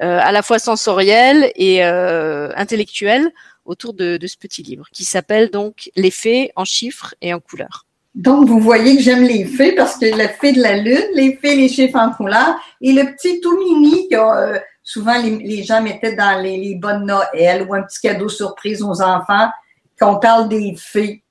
euh, à la fois sensorielles et euh, intellectuelles autour de, ce petit livre qui s'appelle donc Les fées en chiffres et en couleurs. Donc, vous voyez que j'aime les fées parce que la fée de la lune, les fées, les chiffres en couleurs et le petit tout mini que euh, souvent les, gens mettaient dans les, les bonnes Noël ou un petit cadeau surprise aux enfants qu'on parle des fées.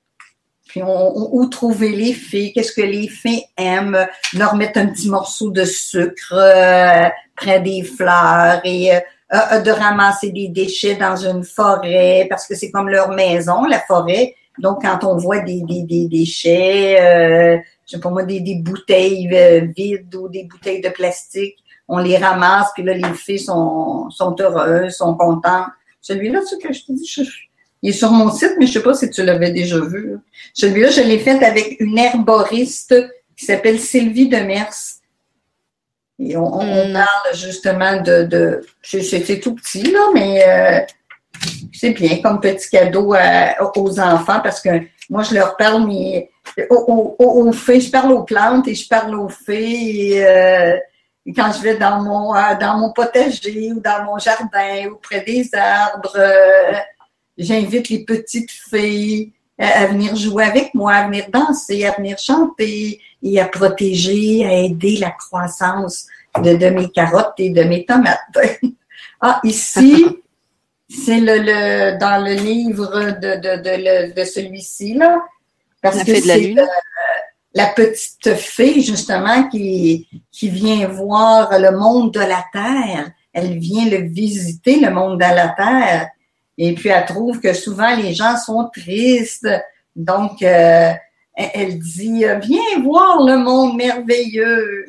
Puis on, où trouver les fées, qu'est-ce que les fées aiment, leur mettre un petit morceau de sucre euh, près des fleurs et euh, euh, de ramasser des déchets dans une forêt parce que c'est comme leur maison, la forêt. Donc, quand on voit des, des, des déchets, euh, je sais pas moi, des, des bouteilles euh, vides ou des bouteilles de plastique, on les ramasse, puis là, les filles sont, sont heureuses, sont contentes. Celui-là, ce que je te dis, il est sur mon site, mais je sais pas si tu l'avais déjà vu. Celui-là, je l'ai fait avec une herboriste qui s'appelle Sylvie Demers. Et on, parle justement de, de c'est tout petit, là, mais euh, c'est bien comme petit cadeau aux enfants parce que moi, je leur parle mais, aux, aux, fées, je parle aux plantes et je parle aux fées. Et, euh, quand je vais dans mon, euh, dans mon potager ou dans mon jardin ou près des arbres, j'invite les petites fées à venir jouer avec moi, à venir danser, à venir chanter et à protéger, à aider la croissance de, de mes carottes et de mes tomates. <laughs> ah, ici, c'est le, le, dans le livre de, de, de, de celui-ci, là. Parce que c'est la petite fée, justement, qui, qui vient voir le monde de la Terre. Elle vient le visiter, le monde de la Terre. Et puis, elle trouve que souvent, les gens sont tristes. Donc, euh, elle dit, viens voir le monde merveilleux.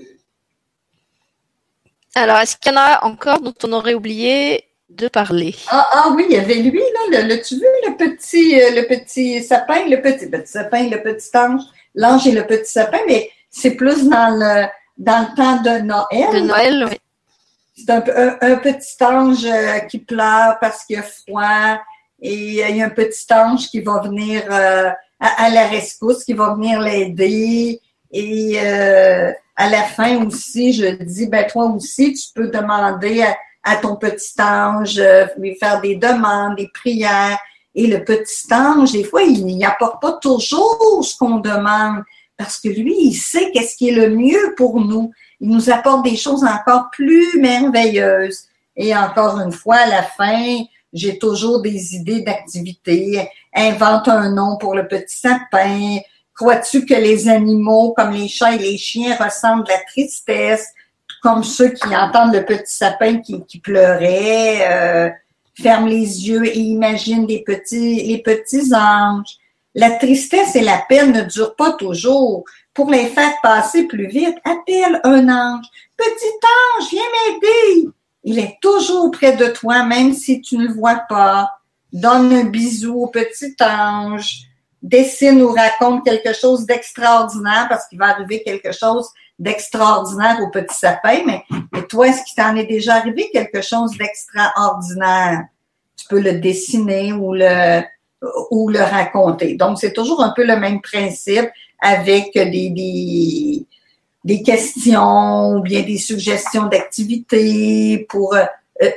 Alors, est-ce qu'il y en a encore dont on aurait oublié de parler? Ah, ah oui, il y avait lui, là, le, tu veux, le petit, euh, le petit sapin, le petit, petit sapin, le petit ange, l'ange et le petit sapin, mais c'est plus dans le, dans le temps de Noël. De Noël, oui. C'est un, petit ange euh, qui pleure parce qu'il a froid et il y a un petit ange qui va venir euh, à, la rescousse, qui va venir l'aider. Et euh, à la fin aussi, je dis, ben toi aussi, tu peux demander à, ton petit ange, lui faire des demandes, des prières. Et le petit ange, des fois, il n'y apporte pas toujours ce qu'on demande parce que lui, il sait qu'est-ce qui est le mieux pour nous. Il nous apporte des choses encore plus merveilleuses. Et encore une fois, à la fin, j'ai toujours des idées d'activités. Invente un nom pour le petit sapin. Crois-tu que les animaux, comme les chats et les chiens, ressentent la tristesse, comme ceux qui entendent le petit sapin qui, qui pleurait? Euh, ferme les yeux et imagine les petits, les petits anges. La tristesse et la peine ne durent pas toujours. Pour les faire passer plus vite, appelle un ange. Petit ange, viens m'aider. Il est toujours près de toi, même si tu ne le vois pas. Donne un bisou au petit ange. Dessine ou raconte quelque chose d'extraordinaire parce qu'il va arriver quelque chose d'extraordinaire au petit sapin. Mais, mais toi, est-ce qu'il t'en est déjà arrivé quelque chose d'extraordinaire? Tu peux le dessiner ou le, ou le raconter. Donc, c'est toujours un peu le même principe avec des, des, des questions ou bien des suggestions d'activités pour euh,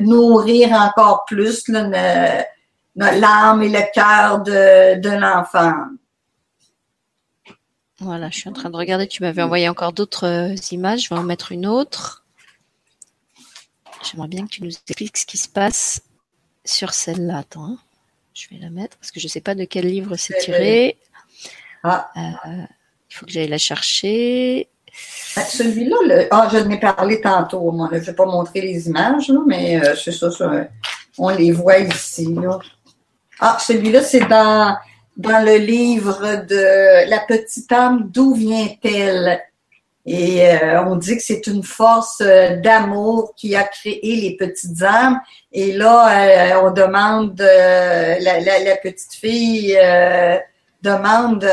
nourrir encore plus l'âme et le cœur de, de l'enfant. Voilà, je suis en train de regarder. Tu m'avais envoyé encore d'autres euh, images. Je vais en mettre une autre. J'aimerais bien que tu nous expliques ce qui se passe sur celle-là. Attends, hein. je vais la mettre parce que je ne sais pas de quel livre c'est tiré. Ah. Euh, il faut que j'aille la chercher. Ben, celui-là, ah, je n'ai parlé tantôt, moi. Je ne vais pas montrer les images, mais euh, c'est ça, on les voit ici. Ah, celui-là, c'est dans, dans le livre de La petite âme, d'où vient-elle? Et euh, on dit que c'est une force euh, d'amour qui a créé les petites âmes. Et là, on demande, la, petite fille demande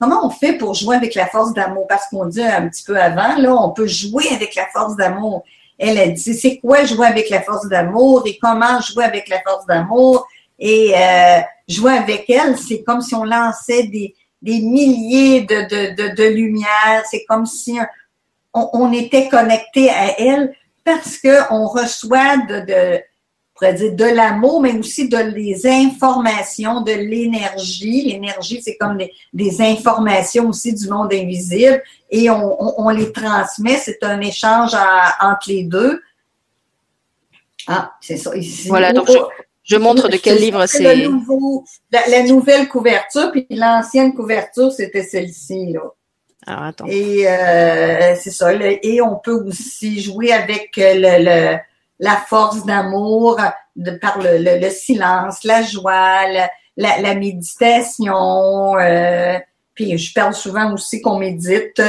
Comment on fait pour jouer avec la force d'amour? Parce qu'on dit un petit peu avant, là, on peut jouer avec la force d'amour. Elle a dit, c'est quoi jouer avec la force d'amour et comment jouer avec la force d'amour? Et euh, jouer avec elle, c'est comme si on lançait des, des milliers de, de, de, de lumières. C'est comme si on, on, était connecté à elle parce qu'on reçoit de, de, pourrait dire de l'amour, mais aussi de les informations, de l'énergie. L'énergie, c'est comme des, informations aussi du monde invisible et on, les transmet. C'est un échange entre les deux. Ah, c'est ça. Ici. Voilà, donc je, montre de quel livre c'est. La, nouvelle couverture, puis l'ancienne couverture, c'était celle-ci. Là. Alors, attends. Et euh, c'est ça. et on peut aussi jouer avec le la force d'amour de, par le, le, silence, la joie, la, la, méditation. Euh, puis je parle souvent aussi qu'on médite.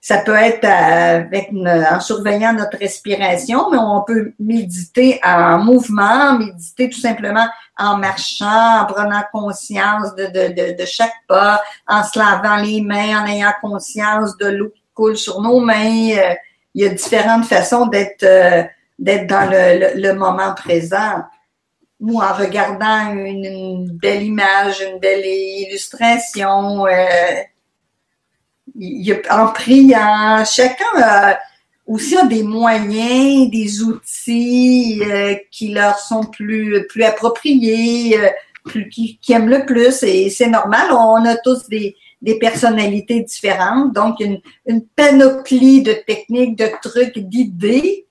Ça peut être avec en surveillant notre respiration, mais on peut méditer en mouvement, méditer tout simplement en marchant, en prenant conscience de, de, de, de chaque pas, en se lavant les mains, en ayant conscience de l'eau qui coule sur nos mains. Euh, il y a différentes façons d'être euh, d'être dans le, le, moment présent. Ou en regardant une, belle image, une belle illustration, euh, en priant, chacun a aussi a des moyens, des outils euh, qui leur sont plus, plus appropriés, euh, plus, qui, qui, aiment le plus, et c'est normal, on a tous des, des personnalités différentes, donc une, une panoplie de techniques, de trucs, d'idées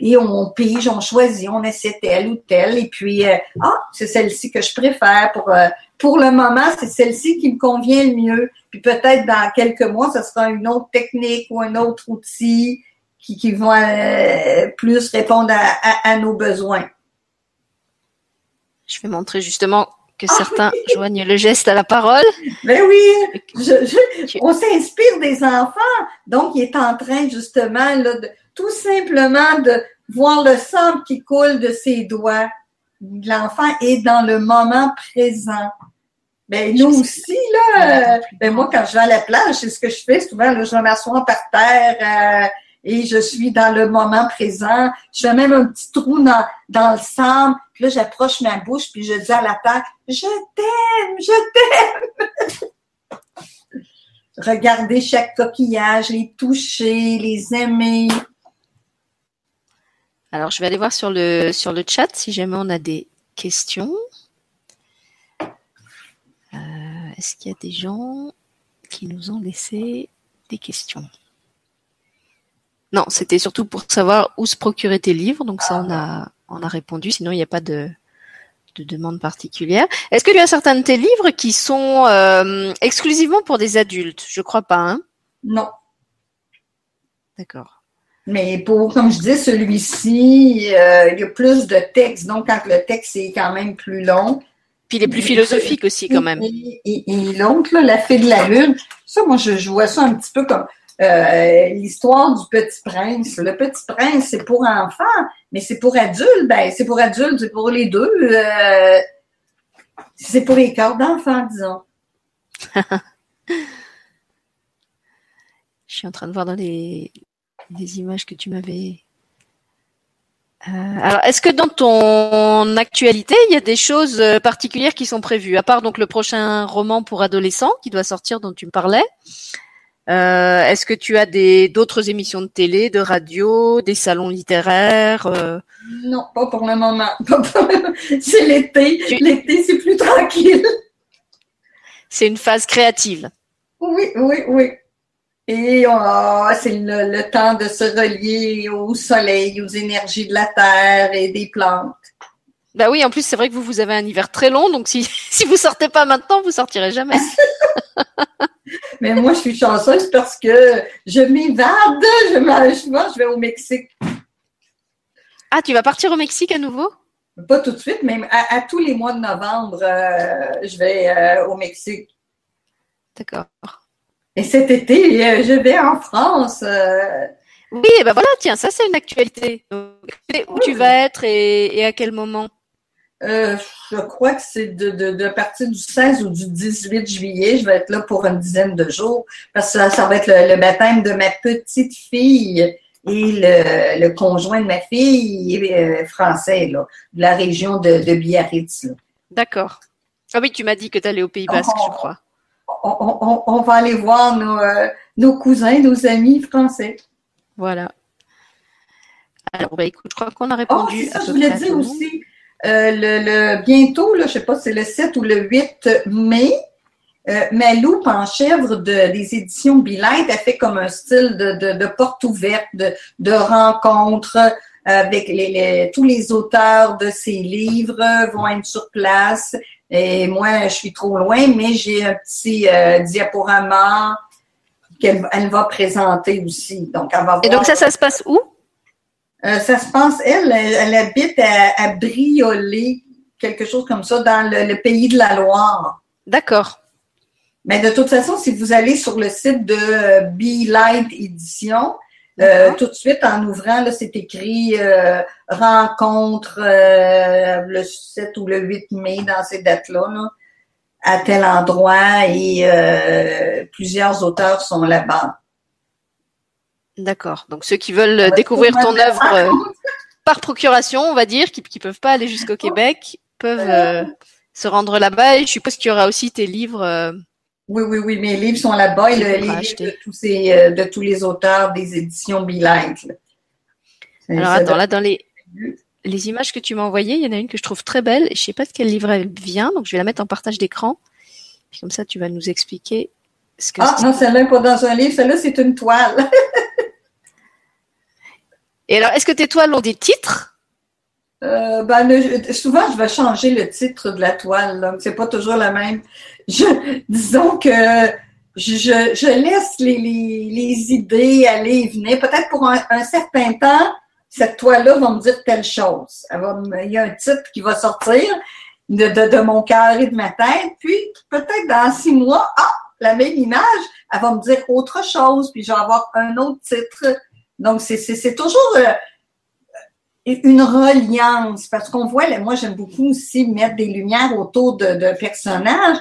et on pige, on choisit, on essaie telle ou telle, et puis euh, ah, c'est celle-ci que je préfère pour euh, pour le moment, c'est celle-ci qui me convient le mieux. Puis peut-être dans quelques mois, ce sera une autre technique ou un autre outil qui, qui va euh, plus répondre à, nos besoins. Je vais montrer justement que ah certains joignent le geste à la parole. Ben oui, je, on s'inspire des enfants. Donc, il est en train justement là, de, tout simplement de voir le sang qui coule de ses doigts. L'enfant est dans le moment présent. Ben, nous aussi, là, ben, moi, quand je vais à la plage, c'est ce que je fais souvent, là, je m'assois par terre, euh, et je suis dans le moment présent. Je fais même un petit trou dans, dans le sable. Puis là, j'approche ma bouche puis je dis à la terre, je t'aime, je t'aime. <laughs> Regardez chaque coquillage, les toucher, les aimer. Alors, je vais aller voir sur le, sur le chat si jamais on a des questions. Euh, est-ce qu'il y a des gens qui nous ont laissé des questions? Non, c'était surtout pour savoir où se procurer tes livres. Donc ça, on a, on a répondu. Sinon, il n'y a pas de, de demande particulière. Est-ce que tu as certains de tes livres qui sont euh, exclusivement pour des adultes? Je crois pas. Hein? Non. D'accord. Mais pour, comme je dis, celui-ci, euh, il y a plus de texte. Donc, quand le texte est quand même plus long. Puis il est plus philosophique aussi, quand même. Et, l'autre, La Fée de la Lune, ça, moi, je, vois ça un petit peu comme euh, l'histoire du Petit Prince. Le Petit Prince, c'est pour enfants, mais c'est pour adultes. Ben, c'est pour adultes, c'est pour les deux. Euh, c'est pour les corps d'enfants, disons. <laughs> Je suis en train de voir dans les, les images que tu m'avais. Euh, alors, est-ce que dans ton actualité, il y a des choses euh, particulières qui sont prévues, à part donc le prochain roman pour adolescents qui doit sortir, dont tu me parlais euh, Est-ce que tu as des d'autres émissions de télé, de radio, des salons littéraires Non, <laughs> pas pour le moment. c'est l'été. L'été, c'est plus tranquille. C'est une phase créative. Oui, oui, oui. Et ah, c'est le, temps de se relier au soleil, aux énergies de la terre et des plantes. Bah oui, en plus c'est vrai que vous vous avez un hiver très long, donc si <laughs> si vous sortez pas maintenant, vous sortirez jamais. <laughs> Mais moi je suis chanceuse parce que je m'évade, je, je, je vais au Mexique. Ah, tu vas partir au Mexique à nouveau? Pas tout de suite, mais à, tous les mois de novembre, euh, je vais euh, au Mexique. D'accord. Et cet été, euh, je vais en France. Euh. Oui, ben voilà, tiens, ça c'est une actualité. où tu vas être et, à quel moment? Euh, Je crois que c'est de, de, partir du 16 ou du 18 juillet. Je vais être là pour une dizaine de jours parce que ça, va être le, baptême de ma petite fille et le, conjoint de ma fille est français, là, de la région de, de Biarritz. D'accord. Ah oui, tu m'as dit que tu allais au Pays Basque, je crois on, va aller voir euh, nos, cousins, nos amis français. Voilà. Alors, bah, écoute, je crois qu'on a répondu oh, ça, je voulais dire aussi, euh, le, bientôt, là, je sais pas si c'est le 7 ou le 8 mai, euh, Malou Panchèvre de, des éditions Bilight a fait comme un style de, porte ouverte, de, de rencontre avec les, tous les auteurs de ses livres vont être sur place. Et moi, je suis trop loin, mais j'ai un petit euh, diaporama qu'elle elle va présenter aussi. Donc, elle va voir. Et donc, ça, ça se passe où? Euh, ça se passe, elle, elle, habite à, à, Briolet, quelque chose comme ça, dans le, pays de la Loire. D'accord. Mais de toute façon, si vous allez sur le site de Be Light Édition, euh, tout de suite, en ouvrant, là, c'est écrit euh, rencontre euh, le 7 ou le 8 mai dans ces dates-là, à tel endroit et plusieurs auteurs sont là-bas. D'accord. Donc ceux qui veulent découvrir ton œuvre par procuration, on va dire, qui ne peuvent pas aller jusqu'au Québec, peuvent se rendre là-bas. Et je suppose qu'il y aura aussi tes livres oui, oui, oui. Mes livres sont là-bas et les livres de tous, ces, euh, de tous les auteurs des éditions bilingues. Alors attends, là, dans les, les images que tu m'as envoyées, il y en a une que je trouve très belle. Je ne sais pas de quel livre elle vient, donc je vais la mettre en partage d'écran. comme ça, tu vas nous expliquer ce que Ah non, celle-là n'est pas dans un livre, celle-là, c'est une toile. <laughs> et alors, est-ce que tes toiles ont des titres? Euh, ben, souvent, je vais changer le titre de la toile, donc c'est pas toujours la même. Je, disons que je, laisse les, idées aller et venir. Peut-être pour un, certain temps, cette toile-là va me dire telle chose. il y a un titre qui va sortir de, de, de mon cœur et de ma tête, puis peut-être dans six mois, ah, la même image, elle va me dire autre chose, puis je vais avoir un autre titre. Donc, c'est toujours... Euh, une reliance, parce qu'on voit, moi j'aime beaucoup aussi mettre des lumières autour de, personnages.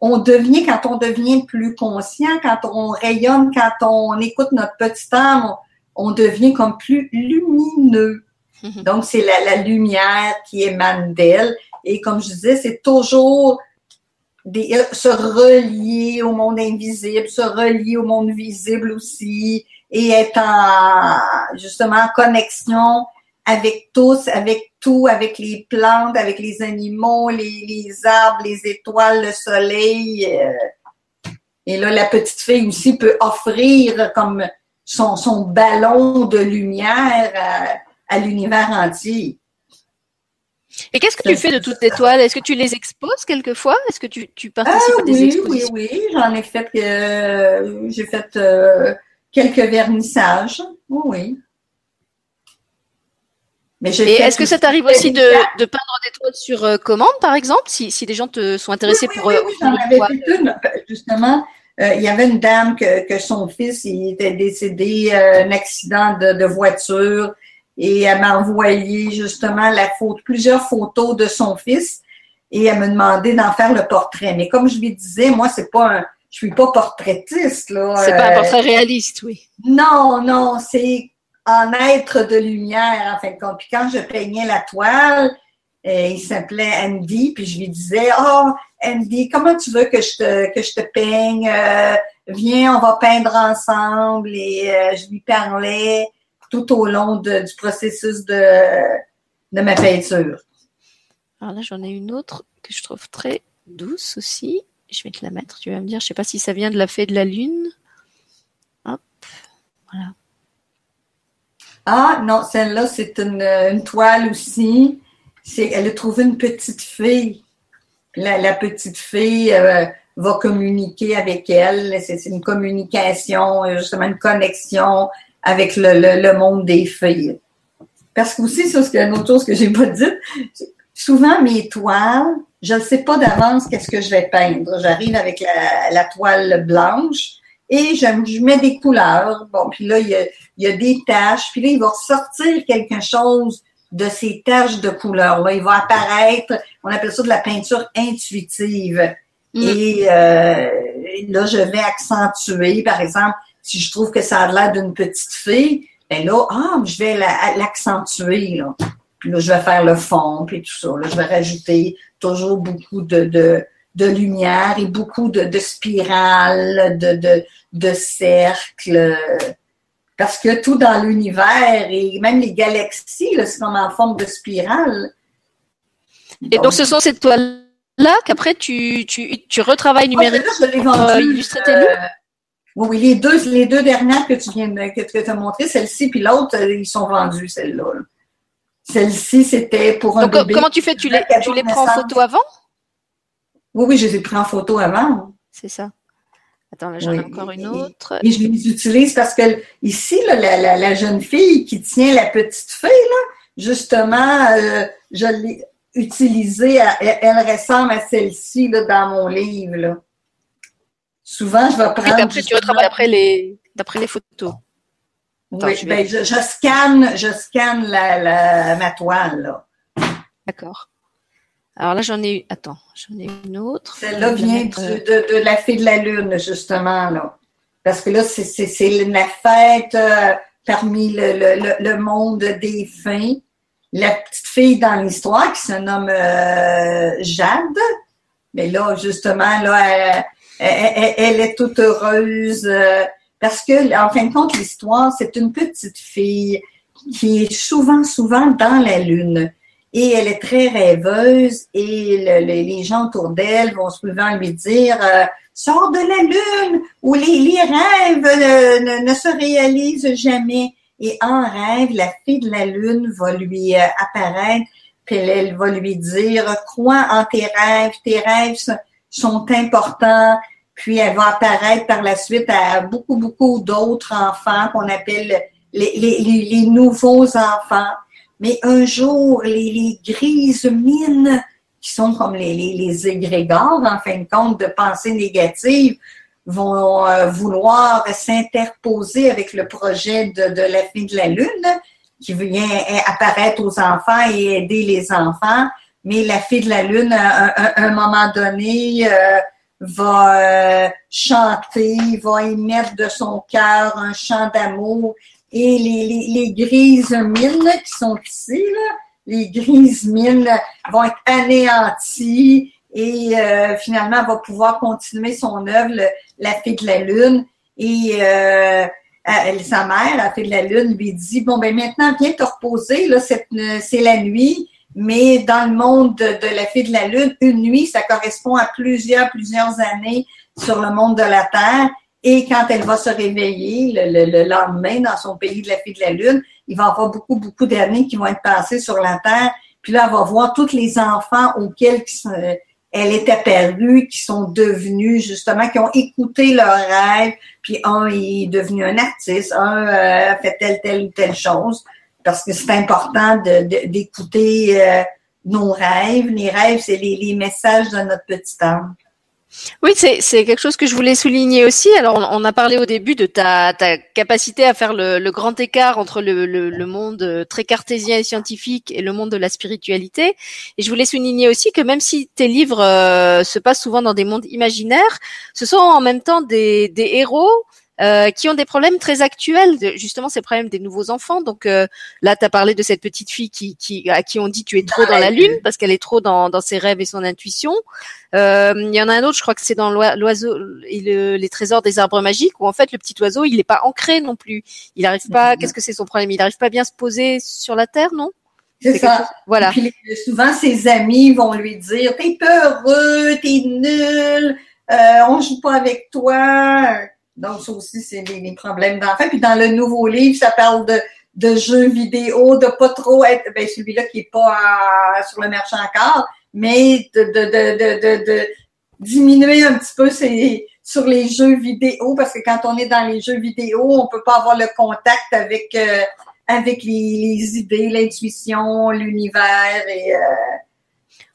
On devient, quand on devient plus conscient, quand on rayonne, quand on écoute notre petit âme, on devient comme plus lumineux. Mhm. Donc, c'est la, lumière qui émane d'elle. Et comme je disais, c'est toujours des, euh, se relier au monde invisible, se relier au monde visible aussi, et être en, justement en connexion avec tous, avec tout, avec les plantes, avec les animaux, les, arbres, les étoiles, le soleil. Euh. et là, la petite fille aussi peut offrir comme son, son ballon de lumière à, l'univers entier. Et qu'est-ce que tu fais de toutes tes toiles? Est-ce que tu les exposes quelquefois? Est-ce que tu, tu participes à des oui, expositions? Oui, oui, j'en ai fait, euh, j'ai fait euh, quelques vernissages. Oui, oui. Mais Et est-ce que ça t'arrive aussi de, de, peindre des toiles sur euh, commande, par exemple, si, si des gens te sont intéressés pour. Oui, oui, j'en avais fait une, justement. Euh, il y avait une dame que, que son fils il était décédé euh, un accident de, de, voiture et elle m'a envoyé justement la photo, plusieurs photos de son fils et elle me demandait d'en faire le portrait. Mais comme je lui disais, moi c'est pas un, je suis pas portraitiste là. C'est pas un euh, portrait réaliste, oui. Non, non, c'est en être de lumière en fin de compte. Puis quand je peignais la toile, il s'appelait Andy, puis je lui disais, oh, Andy, comment tu veux que je te, peigne? Euh, viens, on va peindre ensemble. Et euh, je lui parlais tout au long du processus de, de ma peinture. Alors là, j'en ai une autre que je trouve très douce aussi. Je vais te la mettre, tu vas me dire, je sais pas si ça vient de la fée de la lune. Hop, voilà. Ah non, celle-là, c'est une, une toile aussi elle a trouvé une petite fille. La, petite fille euh, va communiquer avec elle. C'est une communication, euh, justement une connexion avec le, monde des filles. Parce que aussi, ça, c'est une autre chose que j'ai pas dit. Souvent, mes toiles, je ne sais pas d'avance qu'est-ce que je vais peindre. J'arrive avec la, toile blanche et je, mets des couleurs. Bon, puis là, il y a, il y a des taches. Puis là, il va ressortir quelque chose de ces taches de couleur-là. Il va apparaître, on appelle ça de la peinture intuitive. Mm. Et euh, là, je vais accentuer, par exemple, si je trouve que ça a l'air d'une petite fille, ben là, ah, je vais l'accentuer, là. Puis là, je vais faire le fond, puis tout ça. Là, je vais rajouter toujours beaucoup de, de, de lumière et beaucoup de, de spirales, de, de, de cercles parce que tout dans l'univers et même les galaxies, c'est comme en forme de spirale. Et donc, ce sont ces toiles-là qu'après tu, tu, tu retravailles numériquement je l'ai vendu, euh, oui, oui, les deux, les deux dernières que tu viens de, que, tu as montrées, celle-ci puis l'autre, euh, ils sont vendus, celle-là. Celle-ci, c'était pour un donc, Comment tu fais? Tu les, tu les prends en photo avant? Oui, oui, je les ai pris en photo avant. C'est ça. Attends, là, j'en ai encore une autre. Et je les utilise parce que ici, la, jeune fille qui tient la petite fille, là, justement, euh, je l'ai utilisée, elle, ressemble à celle-ci dans mon livre. Souvent, je vais prendre. Et après, tu retravailles après les, d'après les photos. oui, je, ben, je, scanne, je scanne la, ma toile. D'accord. Alors là, j'en ai, attends, j'en ai une autre. Celle-là vient de, la fée de la lune, justement, là. Parce que là, c'est la fête euh, parmi le, monde des fins. La petite fille dans l'histoire qui se nomme euh, Jade. Mais là, justement, là, elle, est toute heureuse euh, parce que, en fin de compte, l'histoire, c'est une petite fille qui est souvent, souvent dans la lune et elle est très rêveuse et les gens autour d'elle vont souvent lui dire euh, sors de la lune où les, rêves ne, se réalisent jamais et en rêve la fille de la lune va lui euh, apparaître puis elle, va lui dire crois en tes rêves. Tes rêves sont importants puis elle va apparaître par la suite à beaucoup beaucoup d'autres enfants qu'on appelle les nouveaux enfants mais un jour, les, grises mines, qui sont comme les, les, égrégores, en fin de compte, de pensée négative, vont euh, vouloir s'interposer avec le projet de, de la fille de la Lune, qui vient apparaître aux enfants et aider les enfants. Mais la fille de la Lune, à un, moment donné, euh, va euh, chanter, va émettre de son cœur un chant d'amour Et les, les, grises mines qui sont ici, là, les grises mines vont être anéanties et euh, finalement va pouvoir continuer son œuvre, La Fée de la Lune. Et euh, sa mère, la Fée de la Lune, lui dit Bon, ben maintenant, viens te reposer, là, c'est la nuit. Mais dans le monde de, de, la Fée de la Lune, une nuit, ça correspond à plusieurs, plusieurs années sur le monde de la Terre. Et quand elle va se réveiller le, lendemain dans son pays de la Fée de la Lune, il va y avoir beaucoup, beaucoup d'années qui vont être passées sur la Terre. Puis là, elle va voir tous les enfants auxquels elle est apparue, qui sont devenus justement, qui ont écouté leurs rêves, puis un est devenu un artiste, un euh, a fait telle, telle ou telle chose, parce que c'est important d'écouter euh, nos rêves. Les rêves, c'est les, les, messages de notre petite âme. Oui, c'est quelque chose que je voulais souligner aussi. Alors, on, a parlé au début de ta, ta capacité à faire le, le grand écart entre le, le, le, monde euh, très cartésien et scientifique et le monde de la spiritualité. Et je voulais souligner aussi que même si tes livres euh, se passent souvent dans des mondes imaginaires, ce sont en même temps des, des héros euh, qui ont des problèmes très actuels, justement ces problèmes des nouveaux enfants. Donc euh, là, tu as parlé de cette petite fille qui, qui, à qui on dit tu es trop dans la lune parce qu'elle est trop dans, dans ses rêves et son intuition. Euh, il y en a un autre, je crois que c'est dans l'oiseau et les trésors des arbres magiques où en fait le petit oiseau il n'est pas ancré non plus. Il n'arrive pas. Qu'est-ce que c'est son problème? Il n'arrive pas bien à se poser sur la terre, non? C'est ça. Voilà. puis, souvent, ses amis vont lui dire T'es peureux, t'es nul, euh, on joue pas avec toi. Donc, ça aussi, c'est les, problèmes d'enfants. Puis dans le nouveau livre, ça parle de, de jeux vidéo, de pas trop être, ben celui-là qui est pas sur le marché encore, mais de, de, de, de, diminuer un petit peu sur les jeux vidéo, parce que quand on est dans les jeux vidéo, on peut pas avoir le contact avec euh, avec les, idées, l'intuition, l'univers et, euh,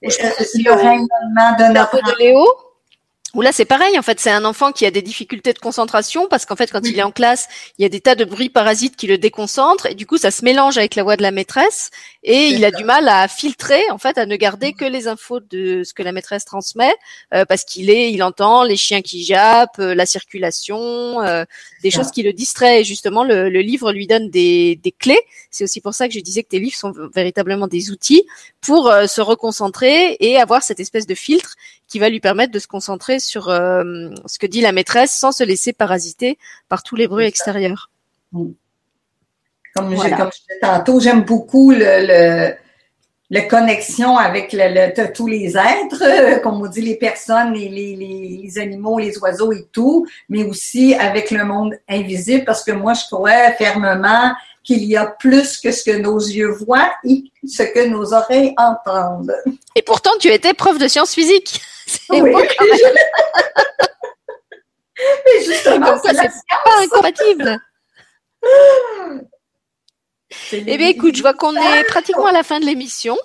le rayonnement de notre... De Léo où là c'est pareil en fait c'est un enfant qui a des difficultés de concentration parce qu'en fait quand il est en classe il y a des tas de bruits parasites qui le déconcentrent et du coup ça se mélange avec la voix de la maîtresse et il a du mal à filtrer en fait à ne garder que les infos de ce que la maîtresse transmet euh, parce qu'il est il entend les chiens qui jappent euh, la circulation euh, des choses qui le distraient. Et justement le, le livre lui donne des, des clés. C'est aussi pour ça que je disais que tes livres sont véritablement des outils pour se reconcentrer et avoir cette espèce de filtre qui va lui permettre de se concentrer sur euh, ce que dit la maîtresse sans se laisser parasiter par tous les bruits extérieurs. Comme, je, disais tantôt, j'aime beaucoup le, la connexion avec le, tous les êtres, euh, comme on dit, les personnes, les, les, les, animaux, les oiseaux et tout, mais aussi avec le monde invisible, parce que moi, je crois fermement qu'il y a plus que ce que nos yeux voient et ce que nos oreilles entendent. Et pourtant, tu étais prof de sciences physiques. Oui. <laughs> Mais justement, c'est pas incompatible. Eh bien, écoute, je vois qu'on est pratiquement à la fin de l'émission.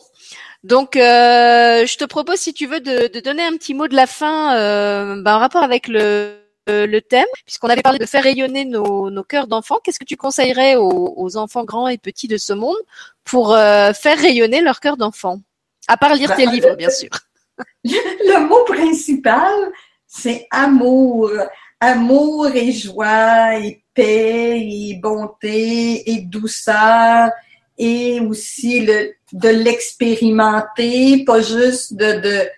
Donc, euh, je te propose, si tu veux, de, de, donner un petit mot de la fin euh, ben, en rapport avec le, le thème, puisqu'on avait parlé de faire rayonner nos, nos cœurs d'enfants. Qu'est-ce que tu conseillerais aux, aux, enfants grands et petits de ce monde pour euh, faire rayonner leur cœur d'enfant À part lire tes bah, livres, bien sûr. Le mot principal, c'est amour. Amour et joie et paix et bonté et douceur et aussi le, de l'expérimenter, pas juste de, de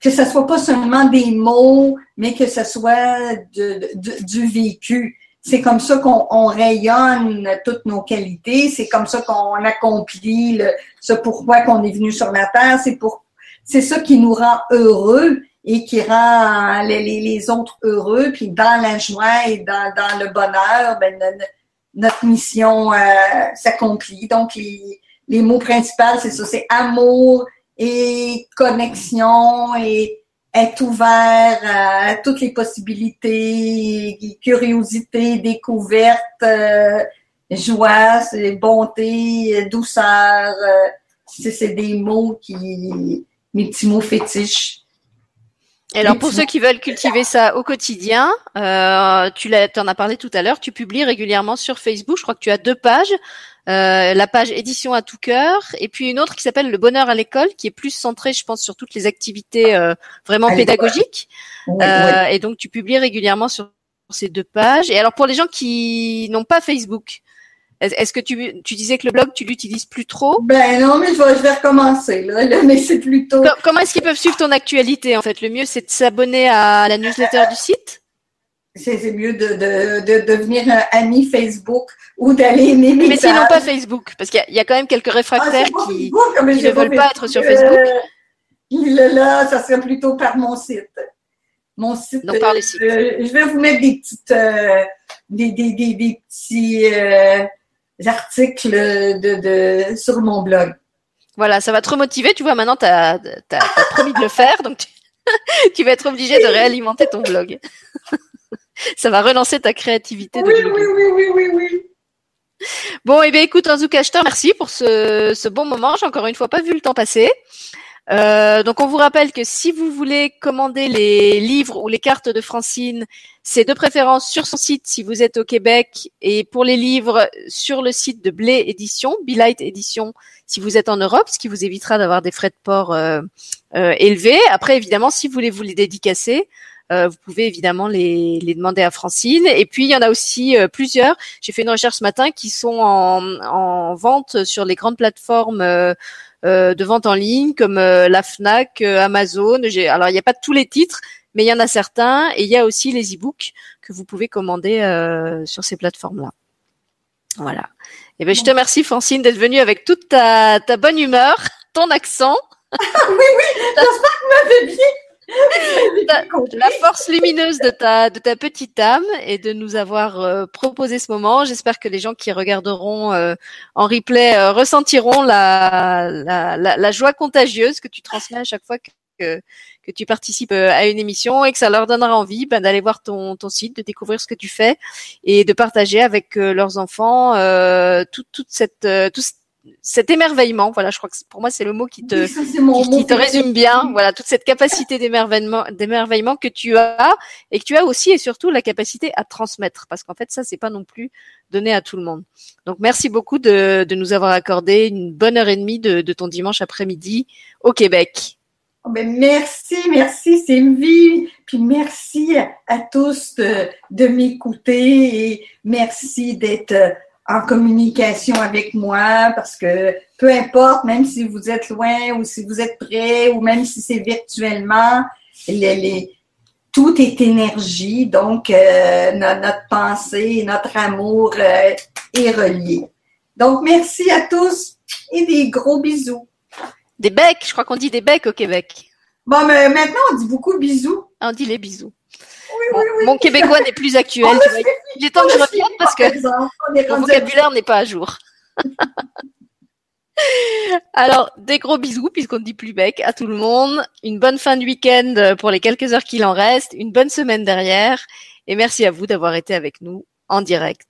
que ce soit pas seulement des mots, mais que ce soit du vécu. C'est comme ça qu'on rayonne toutes nos qualités, c'est comme ça qu'on accomplit ce pourquoi qu'on est venu sur la terre, c'est pour c'est ça qui nous rend heureux et qui rend les, les, autres heureux. Puis dans la joie et dans, dans le bonheur, ben, notre mission euh, s'accomplit. Donc les, les mots principaux, c'est ça, c'est amour et connexion et être ouvert à toutes les possibilités, curiosité, découverte, euh, joie, bonté, douceur. Euh, c'est des mots qui mes petits mots fétiches. Alors pour ceux qui veulent cultiver ça au quotidien, euh, tu en as parlé tout à l'heure, tu publies régulièrement sur Facebook. Je crois que tu as deux pages, euh, la page édition à tout cœur, et puis une autre qui s'appelle le bonheur à l'école, qui est plus centrée, je pense, sur toutes les activités euh, vraiment pédagogiques. Euh, et donc tu publies régulièrement sur ces deux pages. Et alors pour les gens qui n'ont pas Facebook, Est-ce que tu, tu disais que le blog, tu l'utilises plus trop? Ben non, mais je vais, je vais recommencer. Là, mais c'est plutôt. comment est-ce qu'ils peuvent suivre ton actualité En fait, le mieux, c'est de s'abonner à la newsletter du site? C'est mieux de, de, de, devenir un ami Facebook ou d'aller aimer mes Mais sinon pas Facebook, parce qu'il y, a quand même quelques réfractaires ah, qui, ne veulent pas être sur Facebook. Euh, là, ça serait plutôt par mon site. Mon site. Donc, par le site. Euh, je vais vous mettre des petites, euh, des, des, des, des, petits euh, articles de, de, sur mon blog. Voilà, ça va te remotiver. Tu vois, maintenant, tu as, promis de le faire, donc tu, <laughs> tu vas être obligé de réalimenter ton blog. <laughs> ça va relancer ta créativité. Oui, oui, oui, oui, oui, oui. Bon, et eh bien écoute, Anzouka, je te remercie pour ce, ce bon moment. J'ai encore une fois pas vu le temps passer. Euh, donc on vous rappelle que si vous voulez commander les livres ou les cartes de Francine, c'est de préférence sur son site si vous êtes au Québec et pour les livres sur le site de Blé Édition, Bilight Édition si vous êtes en Europe, ce qui vous évitera d'avoir des frais de port euh, euh, élevés. Après évidemment si vous voulez vous les dédicacer, vous pouvez évidemment les, les, demander à Francine. Et puis il y en a aussi plusieurs. J'ai fait une recherche ce matin qui sont en, en vente sur les grandes plateformes euh, de vente en ligne comme euh, la Fnac, euh, Amazon. Alors il n'y a pas tous les titres, mais il y en a certains et il y a aussi les e-books que vous pouvez commander sur ces plateformes-là. Voilà. Et eh ben, je te remercie Francine d'être venue avec toute ta, ta bonne humeur, ton accent. oui, oui, j'espère que vous m'avez bien la force lumineuse de ta, de ta petite âme et de nous avoir euh, proposé ce moment. J'espère que les gens qui regarderont euh, en replay euh, ressentiront la, la, la, joie contagieuse que tu transmets à chaque fois que, que, tu participes à une émission et que ça leur donnera envie ben, d'aller voir ton, ton site, de découvrir ce que tu fais et de partager avec leurs enfants toute, toute cette, tout, cet émerveillement, voilà, je crois que pour moi c'est le mot qui te, qui, te résume bien, voilà, toute cette capacité d'émerveillement, d'émerveillement que tu as et que tu as aussi et surtout la capacité à transmettre, parce qu'en fait ça c'est pas non plus donné à tout le monde. Donc merci beaucoup de, de nous avoir accordé une bonne heure et demie de, de ton dimanche après-midi au Québec. Oh ben merci, merci Sylvie, puis merci à, tous de, de m'écouter et merci d'être en communication avec moi parce que peu importe, même si vous êtes loin ou si vous êtes près ou même si c'est virtuellement, les, tout est énergie. Donc, euh, notre, pensée, notre amour euh, est relié. Donc, merci à tous et des gros bisous. Des becs, je crois qu'on dit des becs au Québec. Bon, mais maintenant, on dit beaucoup bisous. On dit les bisous mon québécois n'est plus actuel. Oh, il est temps que je revienne parce que mon vocabulaire n'est pas à jour. <laughs> Alors, des gros bisous, puisqu'on ne dit plus bec, à tout le monde. Une bonne fin de week-end pour les quelques heures qu'il en reste. Une bonne semaine derrière. Et merci à vous d'avoir été avec nous en direct.